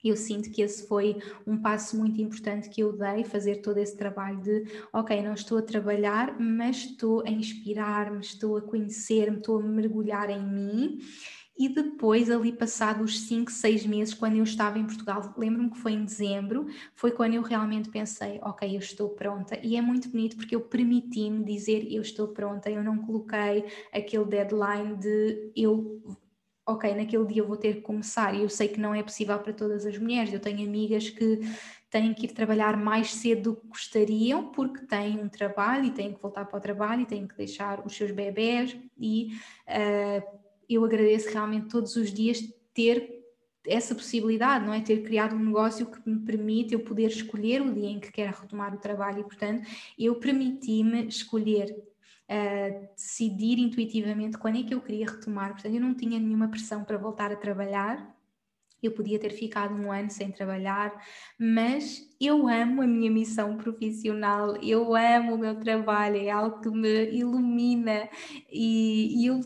eu sinto que esse foi um passo muito importante que eu dei, fazer todo esse trabalho de, ok, não estou a trabalhar, mas estou a inspirar-me, estou a conhecer-me, estou a mergulhar em mim. E depois, ali passados 5, 6 meses, quando eu estava em Portugal, lembro-me que foi em dezembro, foi quando eu realmente pensei, ok, eu estou pronta. E é muito bonito porque eu permiti-me dizer eu estou pronta, eu não coloquei aquele deadline de eu ok, naquele dia eu vou ter que começar e eu sei que não é possível para todas as mulheres. Eu tenho amigas que têm que ir trabalhar mais cedo do que gostariam porque têm um trabalho e têm que voltar para o trabalho e têm que deixar os seus bebés e uh, eu agradeço realmente todos os dias ter essa possibilidade, não é? Ter criado um negócio que me permite eu poder escolher o dia em que quero retomar o trabalho e, portanto, eu permiti-me escolher decidir intuitivamente quando é que eu queria retomar. Portanto, eu não tinha nenhuma pressão para voltar a trabalhar. Eu podia ter ficado um ano sem trabalhar, mas eu amo a minha missão profissional, eu amo o meu trabalho, é algo que me ilumina e, e eu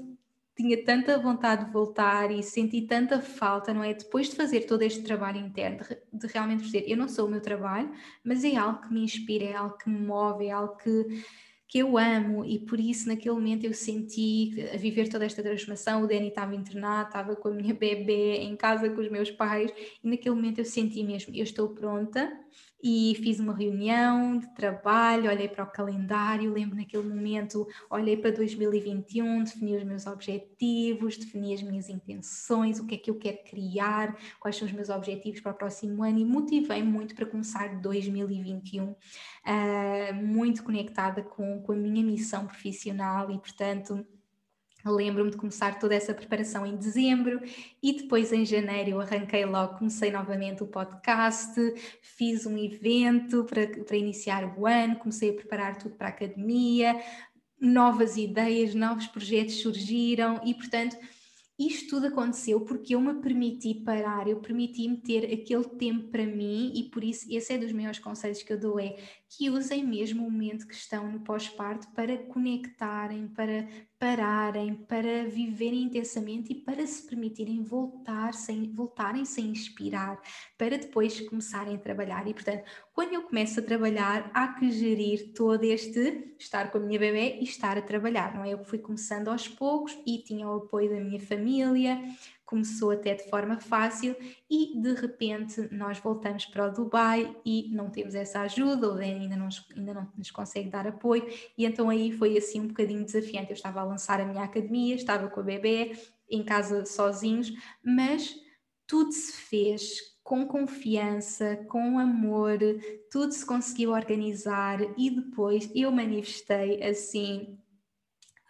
tinha tanta vontade de voltar e senti tanta falta, não é? Depois de fazer todo este trabalho interno, de, de realmente dizer, eu não sou o meu trabalho, mas é algo que me inspira, é algo que me move, é algo que que eu amo e por isso naquele momento eu senti a viver toda esta transformação. O Danny estava internado, estava com a minha bebê em casa com os meus pais e naquele momento eu senti mesmo, eu estou pronta e fiz uma reunião de trabalho, olhei para o calendário, lembro naquele momento, olhei para 2021, defini os meus objetivos, defini as minhas intenções, o que é que eu quero criar, quais são os meus objetivos para o próximo ano e motivei muito para começar 2021 uh, ah, muito conectada com, com a minha missão profissional e, portanto, Lembro-me de começar toda essa preparação em dezembro e depois em janeiro eu arranquei logo, comecei novamente o podcast, fiz um evento para, para iniciar o ano, comecei a preparar tudo para a academia, novas ideias, novos projetos surgiram e, portanto, isto tudo aconteceu porque eu me permiti parar, eu permiti-me ter aquele tempo para mim e por isso esse é dos maiores conselhos que eu dou é que usem mesmo o momento que estão no pós-parto para conectarem, para pararem, para viverem intensamente e para se permitirem voltar sem, voltarem sem inspirar, para depois começarem a trabalhar. E portanto, quando eu começo a trabalhar, há que gerir todo este estar com a minha bebê e estar a trabalhar, não é? Eu fui começando aos poucos e tinha o apoio da minha família, começou até de forma fácil e de repente nós voltamos para o Dubai e não temos essa ajuda, o Dan ainda não, ainda não nos consegue dar apoio e então aí foi assim um bocadinho desafiante. Eu estava a lançar a minha academia, estava com a bebê em casa sozinhos, mas tudo se fez com confiança, com amor, tudo se conseguiu organizar e depois eu manifestei assim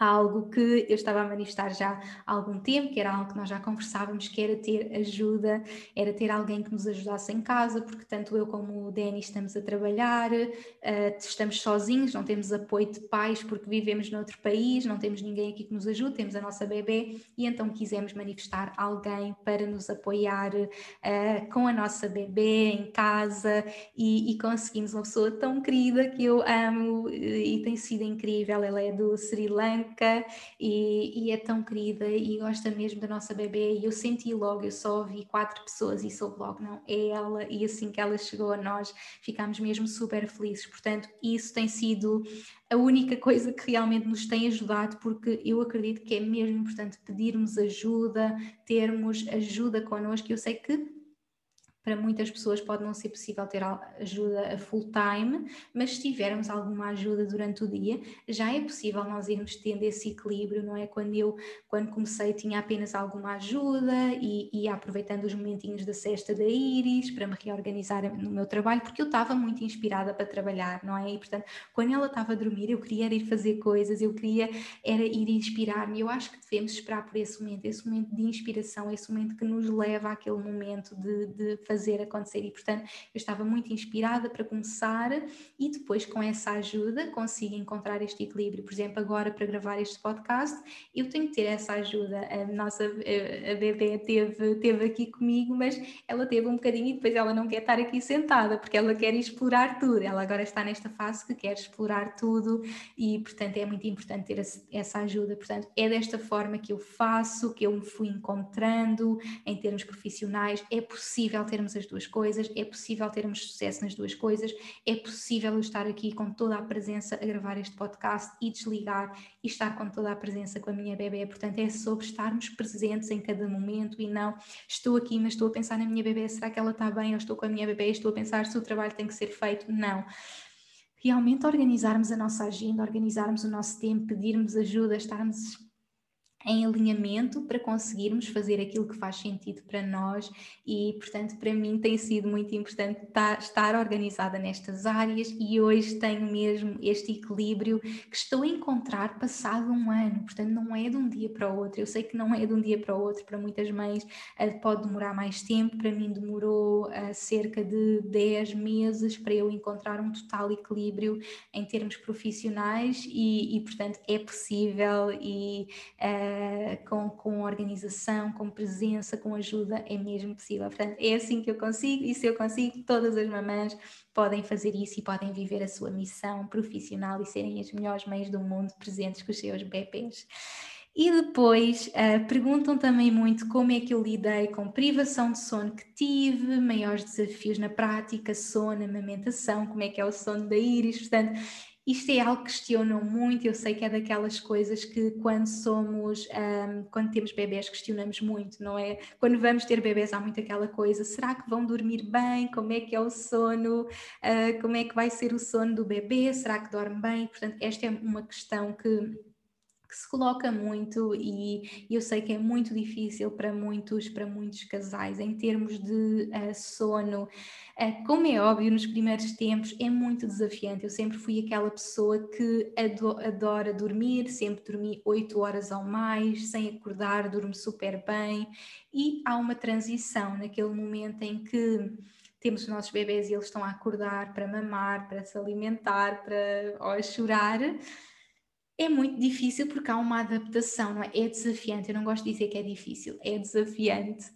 algo que eu estava a manifestar já há algum tempo, que era algo que nós já conversávamos, que era ter ajuda, era ter alguém que nos ajudasse em casa, porque tanto eu como o Danny estamos a trabalhar, uh, estamos sozinhos, não temos apoio de pais porque vivemos noutro país, não temos ninguém aqui que nos ajude, temos a nossa bebê e então quisemos manifestar alguém para nos apoiar uh, com a nossa bebê em casa e, e conseguimos. Uma pessoa tão querida que eu amo e tem sido incrível, ela é do Sri Lanka, branca e, e, é tão querida e gosta mesmo da nossa bebê. E eu senti logo, eu só ouvi quatro pessoas e soube logo, não, é ela. E assim que ela chegou a nós, ficámos mesmo super felizes. Portanto, isso tem sido a única coisa que realmente nos tem ajudado, porque eu acredito que é mesmo importante pedirmos ajuda, termos ajuda connosco. Eu sei que para muitas pessoas pode não ser possível ter ajuda a full time, mas se tivermos alguma ajuda durante o dia, já é possível nós irmos tendo esse equilíbrio, não é? Quando eu, quando comecei, tinha apenas alguma ajuda e ia aproveitando os momentinhos da cesta da Iris para me reorganizar no meu trabalho, porque eu estava muito inspirada para trabalhar, não é? E portanto, quando ela estava a dormir, eu queria ir fazer coisas, eu queria era ir inspirar-me. Eu acho que devemos esperar por esse momento, esse momento de inspiração, esse momento que nos leva àquele momento de, de fazer acontecer. E, portanto, eu estava muito inspirada para começar e depois, com essa ajuda, consigo encontrar este equilíbrio. Por exemplo, agora para gravar este podcast, eu tenho que ter essa ajuda. A nossa a bebê teve, teve aqui comigo, mas ela teve um bocadinho e depois ela não quer estar aqui sentada, porque ela quer explorar tudo. Ela agora está nesta fase que quer explorar tudo e, portanto, é muito importante ter essa ajuda. Portanto, é desta forma que eu faço, que eu me fui encontrando em termos profissionais. É possível ter termos as duas coisas, é possível termos sucesso nas duas coisas, é possível eu estar aqui com toda a presença a gravar este podcast e desligar e estar com toda a presença com a minha bebê. Portanto, é sobre estarmos presentes em cada momento e não estou aqui, mas estou a pensar na minha bebê, será que ela está bem? Eu estou com a minha bebê, estou a pensar se o trabalho tem que ser feito. Não realmente organizarmos a nossa agenda, organizarmos o nosso tempo, pedirmos ajuda, estarmos em alinhamento para conseguirmos fazer aquilo que faz sentido para nós e, portanto, para mim tem sido muito importante estar organizada nestas áreas e hoje tenho mesmo este equilíbrio que estou a encontrar passado um ano, portanto, não é de um dia para o outro. Eu sei que não é de um dia para o outro, para muitas mães eh, pode demorar mais tempo, para mim demorou uh, cerca de 10 meses para eu encontrar um total equilíbrio em termos profissionais e, e portanto, é possível e. Uh, uh, com, com organização, com presença, com ajuda, é mesmo possível. Portanto, é assim que eu consigo, e se eu consigo, todas as mamães podem fazer isso e podem viver a sua missão profissional e serem as melhores mães do mundo presentes com os seus bebês. E depois uh, perguntam também muito como é que eu lidei com privação de sono que tive, maiores desafios na prática, sono, amamentação, como é que é o sono da Iris. Portanto, isto é algo que questionam muito. Eu sei que é daquelas coisas que, quando somos, um, quando temos bebés, questionamos muito, não é? Quando vamos ter bebés, há muito aquela coisa: será que vão dormir bem? Como é que é o sono? Uh, como é que vai ser o sono do bebê? Será que dorme bem? Portanto, esta é uma questão que que se coloca muito e eu sei que é muito difícil para muitos, para muitos casais em termos de uh, sono. Uh, como é óbvio, nos primeiros tempos é muito desafiante. Eu sempre fui aquela pessoa que ado adora dormir, sempre dormi 8 horas ou mais, sem acordar, durmo super bem. E há uma transição naquele momento em que temos os nossos bebês e eles estão a acordar para mamar, para se alimentar, para ou a chorar é muito difícil porque há uma adaptação, não é? É desafiante. Eu não gosto de dizer que é difícil, é desafiante.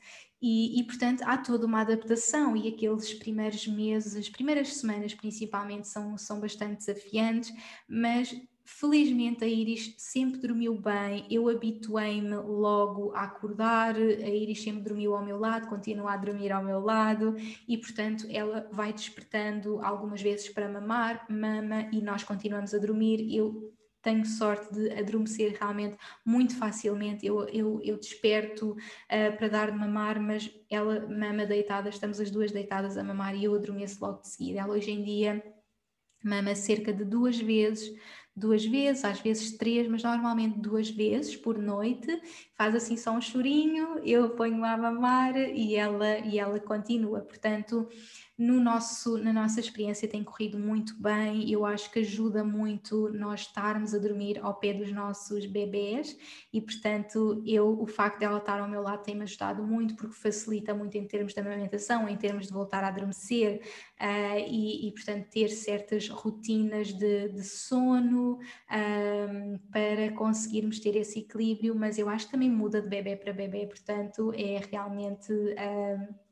E, e, portanto há toda uma adaptação e aqueles primeiros meses, as primeiras semanas principalmente são, são bastante desafiantes, mas felizmente a Iris sempre dormiu bem, eu habituei-me logo a acordar, a Iris sempre dormiu ao meu lado, continua a dormir ao meu lado e portanto ela vai despertando algumas vezes para mamar, mama e nós continuamos a dormir, eu tenho sorte de adormecer realmente muito facilmente. Eu, eu, eu desperto uh, para dar de mamar, mas ela mama deitada, estamos as duas deitadas a mamar e eu adormeço logo de seguida. Ela hoje em dia mama cerca de duas vezes duas vezes, às vezes três, mas normalmente duas vezes por noite. Faz assim só um chorinho, eu ponho-a a mamar e ela, e ela continua. Portanto, no nosso, na nossa experiência tem corrido muito bem, eu acho que ajuda muito nós estarmos a dormir ao pé dos nossos bebés e portanto eu, o facto dela estar ao meu lado tem-me ajudado muito porque facilita muito em termos de amamentação, em termos de voltar a adormecer uh, e, e, portanto ter certas rotinas de, de sono um, para conseguirmos ter esse equilíbrio, mas eu acho que também muda de bebê para bebê, portanto é realmente... Um,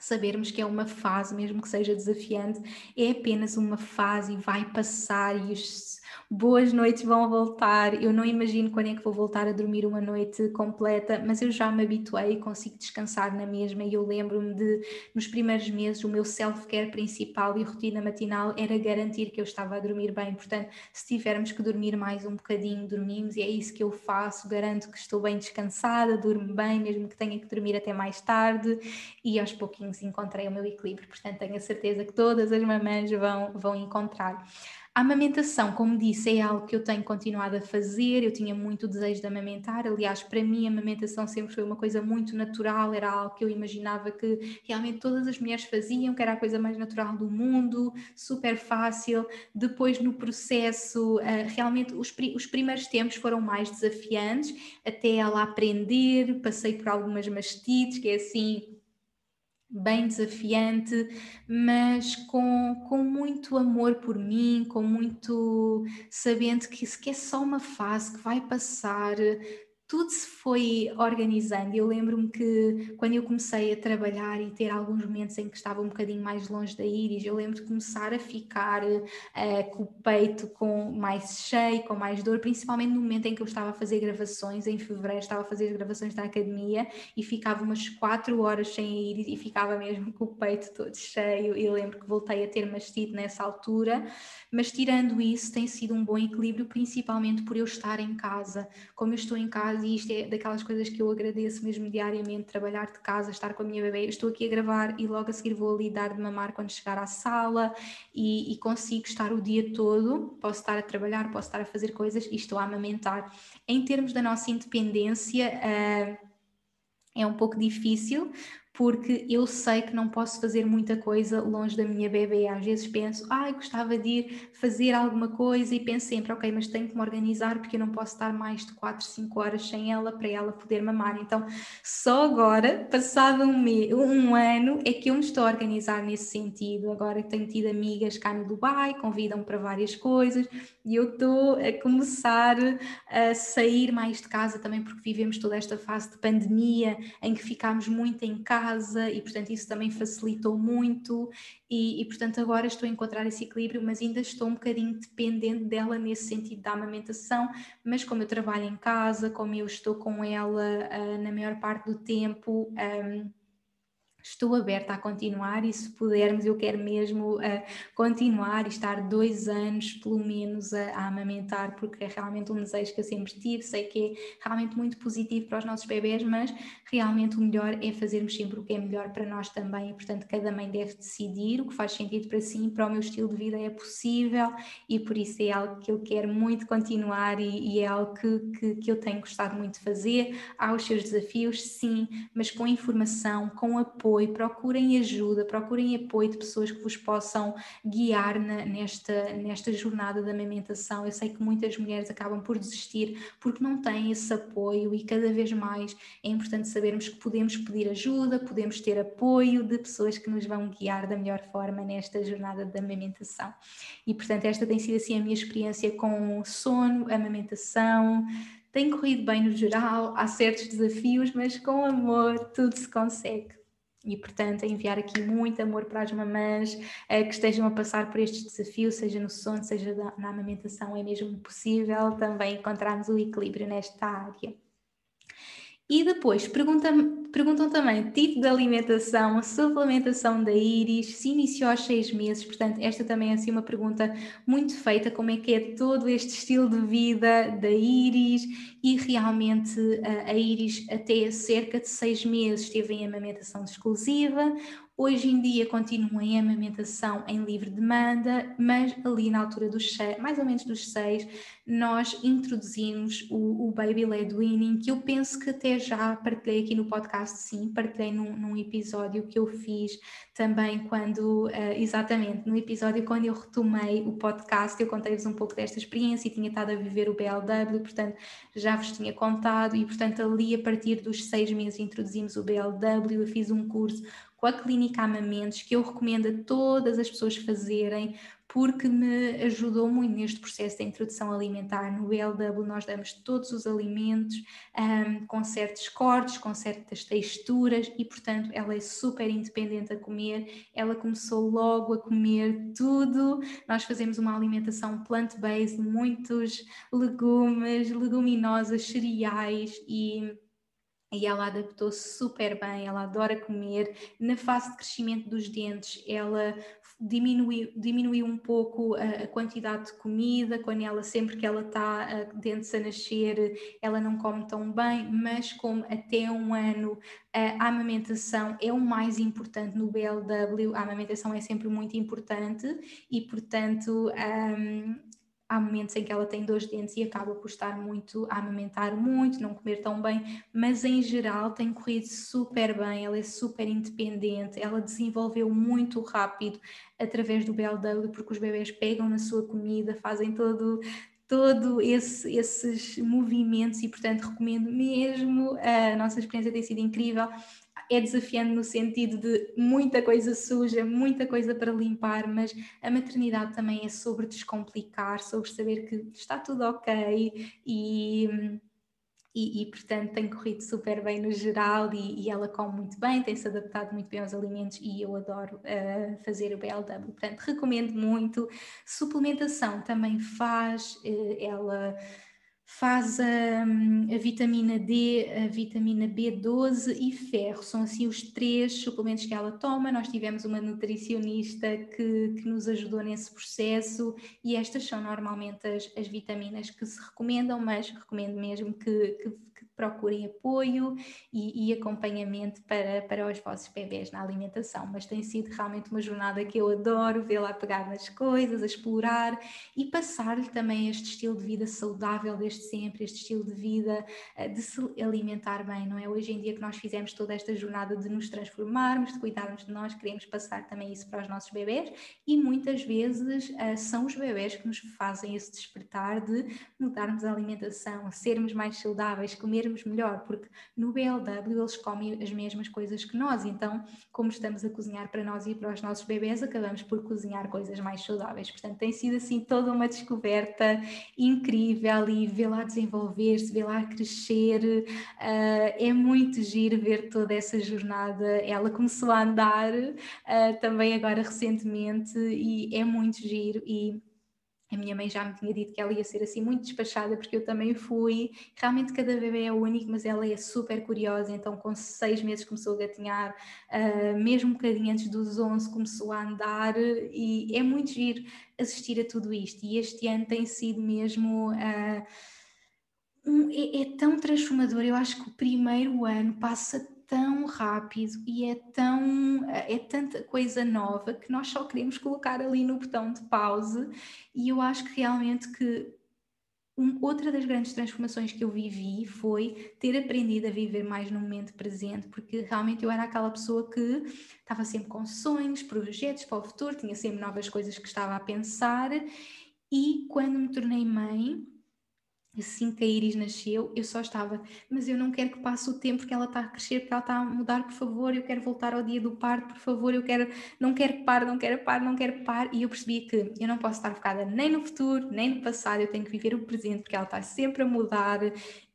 sabermos que é uma fase, mesmo que seja desafiante, é apenas uma fase e vai passar e os boas noites vão voltar. Eu não imagino quando é que vou voltar a dormir uma noite completa, mas eu já me habituei e consigo descansar na mesma. E eu lembro-me de, nos primeiros meses, o meu self-care principal e rotina matinal era garantir que eu estava a dormir bem. Portanto, se tivermos que dormir mais um bocadinho, dormimos e é isso que eu faço. Garanto que estou bem descansada, durmo bem, mesmo que tenha que dormir até mais tarde. E aos pouquinhos encontrei o meu equilíbrio. Portanto, tenho a certeza que todas as mamães vão, vão encontrar. A amamentação, como disse, é algo que eu tenho continuado a fazer, eu tinha muito desejo de amamentar, aliás, para mim a amamentação sempre foi uma coisa muito natural, era algo que eu imaginava que realmente todas as mulheres faziam, que era a coisa mais natural do mundo, super fácil. Depois, no processo, eh, realmente os, os primeiros tempos foram mais desafiantes, até ela aprender, passei por algumas mastites, que é assim bem desafiante, mas com, com muito amor por mim, com muito sabendo que isso que é só uma fase que vai passar, tudo se foi organizando. Eu lembro-me que quando eu comecei a trabalhar e ter alguns momentos em que estava um bocadinho mais longe da Iris, eu lembro de começar a ficar uh, com o peito com mais cheio, com mais dor, principalmente no momento em que eu estava a fazer gravações, em fevereiro estava a fazer as gravações da academia e ficava umas quatro horas sem a Iris e ficava mesmo com o peito todo cheio. Eu lembro que voltei a ter mastite nessa altura, mas tirando isso, tem sido um bom equilíbrio, principalmente por eu estar em casa. Como eu estou em casa, e isto é daquelas coisas que eu agradeço mesmo diariamente, trabalhar de casa, estar com a minha bebê, estou aqui a gravar e logo a seguir vou ali dar de mamar quando chegar à sala e, e consigo estar o dia todo, posso estar a trabalhar, posso estar a fazer coisas e estou a amamentar. Em termos da nossa independência, uh, é um pouco difícil, porque eu sei que não posso fazer muita coisa longe da minha bebê. Às vezes penso, ai, gostava de ir fazer alguma coisa e penso sempre, ok, mas tenho que me organizar porque eu não posso estar mais de 4, 5 horas sem ela para ela poder mamar. Então, só agora, passado um, um ano, é que eu me estou a organizar nesse sentido. Agora tenho tido amigas cá no Dubai, convidam para várias coisas e eu estou a começar a sair mais de casa também porque vivemos toda esta fase de pandemia em que ficámos muito em casa casa e, portanto, isso também facilitou muito. E, e, portanto, agora estou a encontrar esse equilíbrio, mas ainda estou um bocadinho dependente dela nesse sentido da amamentação. Mas, como eu trabalho em casa, como eu estou com ela uh, na maior parte do tempo. Um, estou aberta a continuar e se pudermos eu quero mesmo uh, continuar e estar dois anos pelo menos a, a, amamentar porque é realmente um desejo que eu sempre tive, sei que é realmente muito positivo para os nossos bebés, mas realmente o melhor é fazermos sempre o que é melhor para nós também e portanto cada mãe deve decidir o que faz sentido para si, para o meu estilo de vida é possível e por isso é algo que eu quero muito continuar e, e é algo que, que, que eu tenho gostado muito de fazer, há os seus desafios sim, mas com informação, com apoio apoio, procurem ajuda, procurem apoio de pessoas que vos possam guiar na, nesta, nesta jornada da amamentação. Eu sei que muitas mulheres acabam por desistir porque não têm esse apoio e cada vez mais é importante sabermos que podemos pedir ajuda, podemos ter apoio de pessoas que nos vão guiar da melhor forma nesta jornada da amamentação. E portanto, esta tem sido assim a minha experiência com sono, amamentação, tem corrido bem no geral, há certos desafios, mas com amor tudo se consegue e, portanto, enviar aqui muito amor para as mamãs uh, que estejam a passar por estes desafios, seja no sono, seja na amamentação, é mesmo possível também encontrarmos o equilíbrio nesta área. E depois perguntam, perguntam também tipo de alimentação, suplementação da íris, se iniciou aos seis meses, portanto, esta também é assim uma pergunta muito feita, como é que é todo este estilo de vida da íris e realmente a, a íris até cerca de seis meses teve em amamentação exclusiva, Hoje em dia continua em amamentação em livre demanda, mas ali na altura dos seis, mais ou menos dos seis, nós introduzimos o, o Baby Led Winning, que eu penso que até já partilhei aqui no podcast, sim, partilhei num, num episódio que eu fiz também quando, uh, exatamente, no episódio quando eu retomei o podcast, eu contei-vos um pouco desta experiência e tinha estado a viver o BLW, portanto já vos tinha contado e portanto ali a partir dos seis meses introduzimos o BLW, eu fiz um curso com a Clínica Amamentos, que eu recomendo a todas as pessoas fazerem, porque me ajudou muito neste processo da introdução alimentar. No BLW nós damos todos os alimentos um, com certos cortes, com certas texturas e, portanto, ela é super independente a comer. Ela começou logo a comer tudo. Nós fazemos uma alimentação plant-based, muitos legumes, leguminosas, cereais e e ela adaptou-se super bem, ela adora comer. Na fase de crescimento dos dentes, ela diminuiu, diminuiu um pouco a, a quantidade de comida, quando ela, sempre que ela está dentes a nascer, ela não come tão bem, mas como até um ano a amamentação é o mais importante no BLW, a amamentação é sempre muito importante. E, portanto, um, há momentos em que ela tem dois dentes e acaba por estar muito a amamentar muito, não comer tão bem, mas em geral tem corrido super bem, ela é super independente, ela desenvolveu muito rápido através do BLW, porque os bebés pegam na sua comida, fazem todo todo esse, esses movimentos e portanto recomendo mesmo a nossa experiência tem sido incrível é desafiante no sentido de muita coisa suja, muita coisa para limpar, mas a maternidade também é sobre descomplicar, sobre saber que está tudo ok e. E, e, portanto tem corrido super bem no geral e, e, ela come muito bem, tem se adaptado muito bem aos alimentos e eu adoro uh, fazer o BLW, portanto recomendo muito. Suplementação também faz, uh, ela faz a, a, vitamina D, a vitamina B12 e ferro. São assim os três suplementos que ela toma. Nós tivemos uma nutricionista que, que nos ajudou nesse processo e estas são normalmente as, as vitaminas que se recomendam, mas recomendo mesmo que, que, que procurem apoio e, e, acompanhamento para, para os vossos bebés na alimentação. Mas tem sido realmente uma jornada que eu adoro, vê-la pegar nas coisas, a explorar e passar-lhe também este estilo de vida saudável desde sempre, este estilo de vida eh, de se alimentar bem, não é? Hoje em dia que nós fizemos toda esta jornada de nos transformarmos, de cuidarmos de nós, queremos passar também isso para os nossos bebés e muitas vezes uh, são os bebés que nos fazem esse despertar de mudarmos a alimentação, sermos mais saudáveis, melhor, porque no BLW eles comem as mesmas coisas que nós, então, como estamos a cozinhar para nós e para os nossos bebés, acabamos por cozinhar coisas mais saudáveis. Portanto, tem sido assim toda uma descoberta incrível e vê-la desenvolver-se, vê-la crescer. Uh, é muito giro ver toda essa jornada. Ela começou a andar uh, também agora recentemente e é muito giro e a minha mãe já me tinha dito que ela ia ser assim muito despachada, porque eu também fui. Realmente cada bebê é único, mas ela é super curiosa, então com seis meses começou a gatinhar, uh, mesmo um bocadinho antes dos 11 começou a andar, e é muito giro assistir a tudo isto. E este ano tem sido mesmo. Uh, um, é, é tão transformador, eu acho que o primeiro ano passa tão rápido e é tão é tanta coisa nova que nós só queremos colocar ali no botão de pause. E eu acho que realmente que um, outra das grandes transformações que eu vivi foi ter aprendido a viver mais no momento presente, porque realmente eu era aquela pessoa que estava sempre com sonhos, projetos para o futuro, tinha sempre novas coisas que estava a pensar, e quando me tornei mãe, assim que a Iris nasceu, eu só estava, mas eu não quero que passe o tempo porque ela está a crescer, porque ela está a mudar, por favor, eu quero voltar ao dia do parto, por favor, eu quero, não quero que pare, não quero pare, não quero pare, e eu percebi que eu não posso estar focada nem no futuro, nem no passado, eu tenho que viver o presente, porque ela está sempre a mudar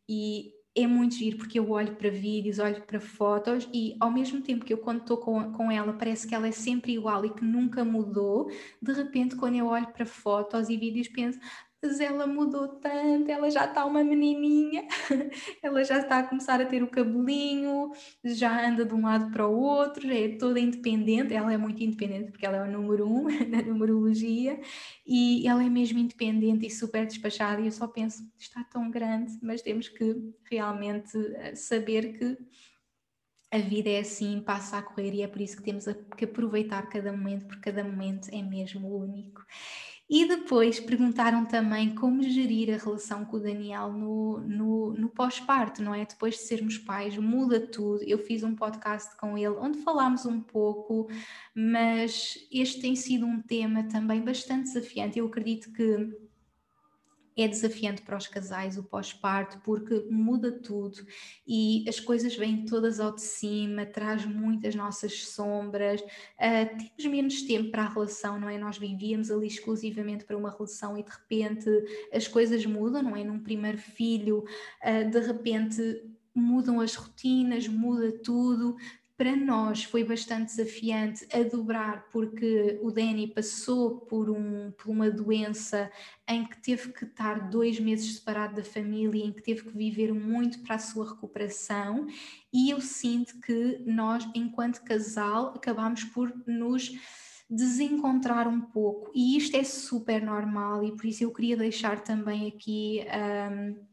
e é muito giro porque eu olho para vídeos, olho para fotos e ao mesmo tempo que eu quando estou com, com ela parece que ela é sempre igual e que nunca mudou, de repente quando eu olho para fotos e vídeos penso, mas ela mudou tanto, ela já está uma menininha, ela já está a começar a ter o cabelinho, já anda de um lado para o outro, é toda independente, ela é muito independente porque ela é o número um na numerologia e ela é mesmo independente e super despachada e eu só penso, está tão grande, mas temos que realmente eh, saber que a vida é assim, passa a correr e é por isso que temos que aproveitar cada momento, porque cada momento é mesmo único. E depois perguntaram também como gerir a relação com o Daniel no, no, no pós-parto, não é? Depois de sermos pais, muda tudo. Eu fiz um podcast com ele onde falámos um pouco, mas este tem sido um tema também bastante desafiante. Eu acredito que é desafiante para os casais o pós-parto porque muda tudo e as coisas vêm todas ao de cima, traz muitas nossas sombras, uh, temos menos tempo para a relação, não é? Nós vivíamos ali exclusivamente para uma relação e de repente as coisas mudam, não é? Num primeiro filho, uh, de repente mudam as rotinas, muda tudo, para nós foi bastante desafiante a dobrar, porque o Danny passou por, um, por uma doença em que teve que estar dois meses separado da família, em que teve que viver muito para a sua recuperação, e eu sinto que nós, enquanto casal, acabamos por nos desencontrar um pouco, e isto é super normal, e por isso eu queria deixar também aqui. Um,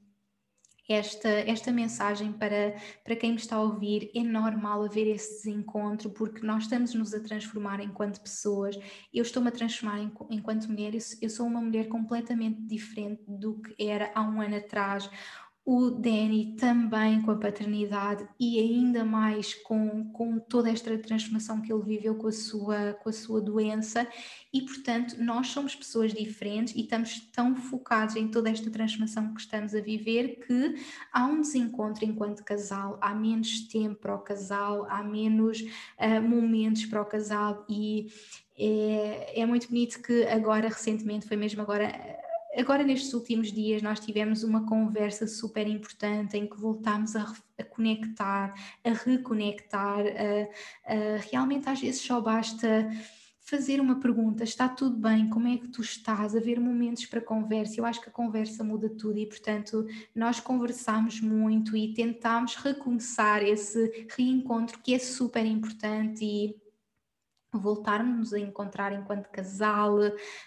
esta, esta mensagem para, para quem me está a ouvir. É normal haver esse desencontro, porque nós estamos-nos a transformar enquanto pessoas. Eu estou-me a transformar enquanto mulher, eu sou uma mulher completamente diferente do que era há um ano atrás o Danny também com a paternidade e ainda mais com, com toda esta transformação que ele viveu com a, sua, com a sua doença. E portanto nós somos pessoas diferentes e estamos tão focados em toda esta transformação que estamos a viver que há um desencontro enquanto casal, há menos tempo para o casal, há menos uh, momentos para o casal e é, é muito bonito que agora recentemente, foi mesmo agora Agora, nestes últimos dias, nós tivemos uma conversa super importante em que voltámos a, a conectar, a reconectar. A, a, realmente, às vezes, só basta fazer uma pergunta: está tudo bem? Como é que tu estás? Haver momentos para conversa. Eu acho que a conversa muda tudo e, portanto, nós conversamos muito e tentámos recomeçar esse reencontro que é super importante e voltarmos a encontrar enquanto casal,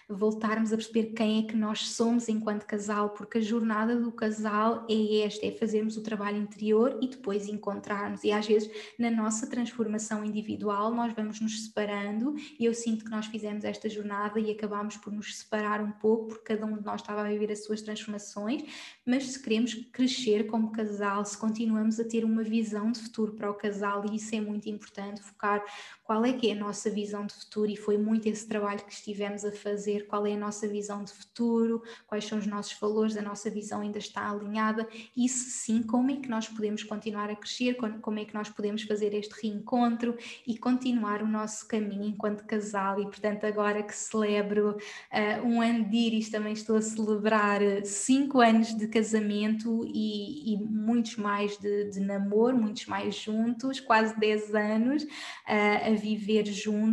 voltarmos a perceber quem é que nós somos enquanto casal, porque a jornada do casal é esta, é fazermos o trabalho interior e depois encontrarmos. E às vezes na nossa transformação individual nós vamos nos separando e eu sinto que nós fizemos esta jornada e acabámos por nos separar um pouco, porque cada um de nós estava a viver as suas transformações, mas se queremos crescer como casal, se continuamos a ter uma visão de futuro para o casal, e isso é muito importante, focar qual é que é a nossa visão de futuro e foi muito esse trabalho que estivemos a fazer, qual é a nossa visão de futuro, quais são os nossos valores, a nossa visão ainda está alinhada, isso sim, como é que nós podemos continuar a crescer, como é que nós podemos fazer este reencontro e continuar o nosso caminho enquanto casal? E portanto agora que celebro uh, um ano de Iris, também estou a celebrar cinco anos de casamento e, e muitos mais de, de, namoro, muitos mais juntos, quase 10 anos uh, a viver juntos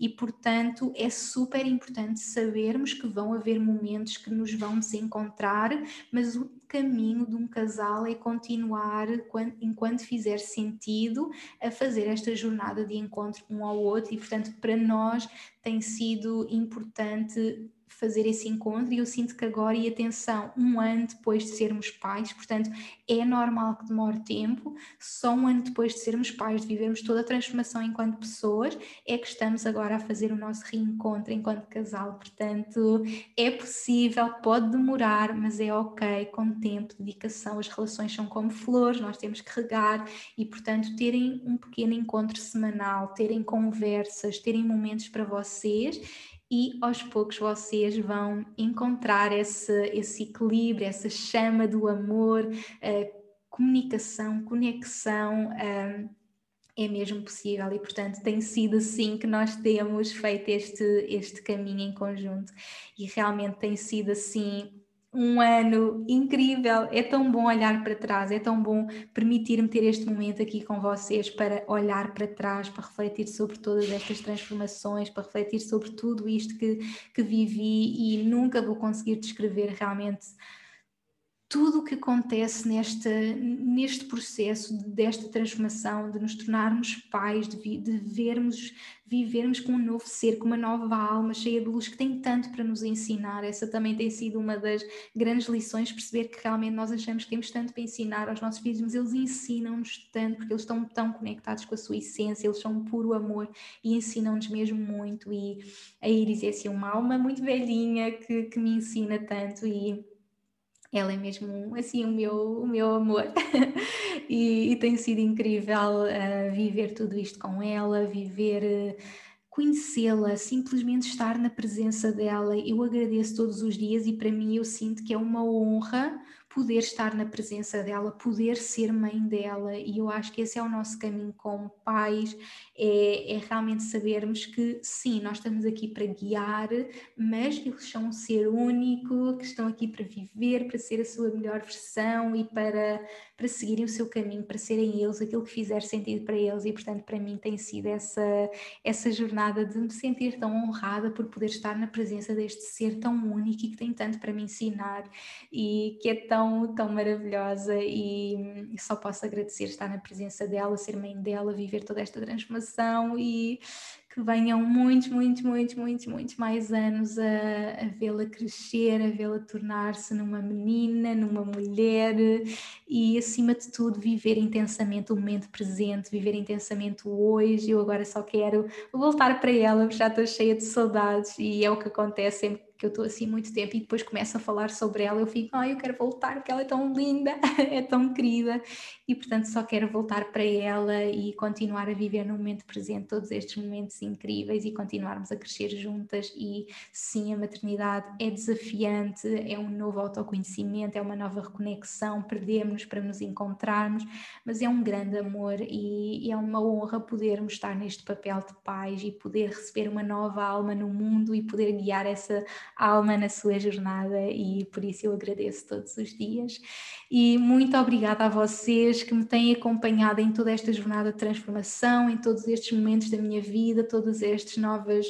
e, portanto, é super importante sabermos que vão haver momentos que nos vão desencontrar, mas o caminho de um casal é continuar, enquanto fizer sentido, a fazer esta jornada de encontro um ao outro, e, portanto, para nós tem sido importante fazer esse encontro e eu sinto que agora, e atenção, um ano depois de sermos pais, portanto, é normal que demore tempo, só um ano depois de sermos pais, de vivermos toda a transformação enquanto pessoas, é que estamos agora a fazer o nosso reencontro enquanto casal. Portanto, é possível, pode demorar, mas é ok, com tempo, dedicação, as relações são como flores, nós temos que regar e, portanto, terem um pequeno encontro semanal, terem conversas, terem momentos para vocês e aos poucos vocês vão encontrar esse, esse equilíbrio, essa chama do amor, comunicação, conexão. É mesmo possível e portanto tem sido assim que nós temos feito este, este caminho em conjunto e realmente tem sido assim um ano incrível. É tão bom olhar para trás, é tão bom permitir-me ter este momento aqui com vocês para olhar para trás, para refletir sobre todas estas transformações, para refletir sobre tudo isto que, que vivi e nunca vou conseguir descrever realmente tudo o que acontece neste, neste processo desta transformação, de nos tornarmos pais, de, de vermos, vivermos com um novo ser, com uma nova alma cheia de luz que tem tanto para nos ensinar. Essa também tem sido uma das grandes lições, perceber que realmente nós achamos que temos tanto para ensinar aos nossos filhos, mas eles ensinam-nos tanto porque eles estão tão conectados com a sua essência, eles são um puro amor e ensinam-nos mesmo muito. E a Iris é assim uma alma muito velhinha que, que me ensina tanto e ela é mesmo assim o meu, o meu amor e, e, tem sido incrível uh, viver tudo isto com ela, viver, uh, conhecê-la, simplesmente estar na presença dela. Eu agradeço todos os dias e para mim eu sinto que é uma honra poder estar na presença dela, poder ser mãe dela, e eu acho que esse é o nosso caminho como pais, é, é, realmente sabermos que sim, nós estamos aqui para guiar, mas eles são um ser único, que estão aqui para viver, para ser a sua melhor versão e para, para seguirem o seu caminho, para serem eles aquilo que fizer sentido para eles, e portanto para mim tem sido essa, essa jornada de me sentir tão honrada por poder estar na presença deste ser tão único e que tem tanto para me ensinar e que é tão tão, maravilhosa. E, e só posso agradecer estar na presença dela, ser mãe dela, viver toda esta transformação e que venham muitos, muitos, muitos, muitos, muitos mais anos a, a vê-la crescer, a vê-la tornar-se numa menina, numa mulher e, acima de tudo, viver intensamente o momento presente, viver intensamente o hoje. Eu agora só quero voltar para ela, já estou cheia de saudades e é o que acontece sempre que eu estou assim muito tempo e depois começo a falar sobre ela, eu fico, ai, eu quero voltar porque ela é tão linda, é tão querida e portanto só quero voltar para ela e continuar a viver no momento presente todos estes momentos incríveis e continuarmos a crescer juntas e sim, a maternidade é desafiante, é um novo autoconhecimento, é uma nova reconexão, perdemos para nos encontrarmos, mas é um grande amor e, e é uma honra podermos estar neste papel de pais e poder receber uma nova alma no mundo e poder guiar essa alma na sua jornada e por isso eu agradeço todos os dias. E muito obrigada a vocês que me têm acompanhado em toda esta jornada de transformação, em todos estes momentos da minha vida, todas estas novas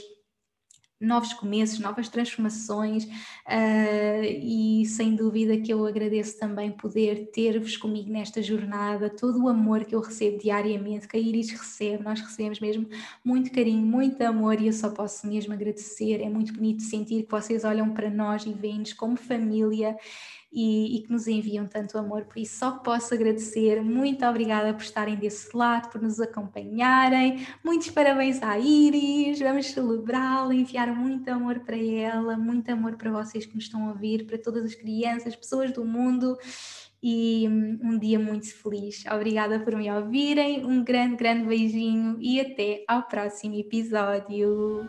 novos começos, novas transformações. Uh, e sem dúvida que eu agradeço também poder ter-vos comigo nesta jornada, todo o amor que eu recebo diariamente, que a Iris recebe, nós recebemos mesmo muito carinho, muito amor e eu só posso mesmo agradecer, é muito bonito sentir que vocês olham para nós e veem-nos como família e, e, que nos enviam tanto amor. Por isso, só posso agradecer. Muito obrigada por estarem desse lado, por nos acompanharem. Muitos parabéns à Iris. Vamos celebrá-la, enviar muito amor para ela, muito amor para vocês que nos estão a ouvir, para todas as crianças, pessoas do mundo. E hum, um dia muito feliz. Obrigada por me ouvirem. Um grande, grande beijinho e até ao próximo episódio.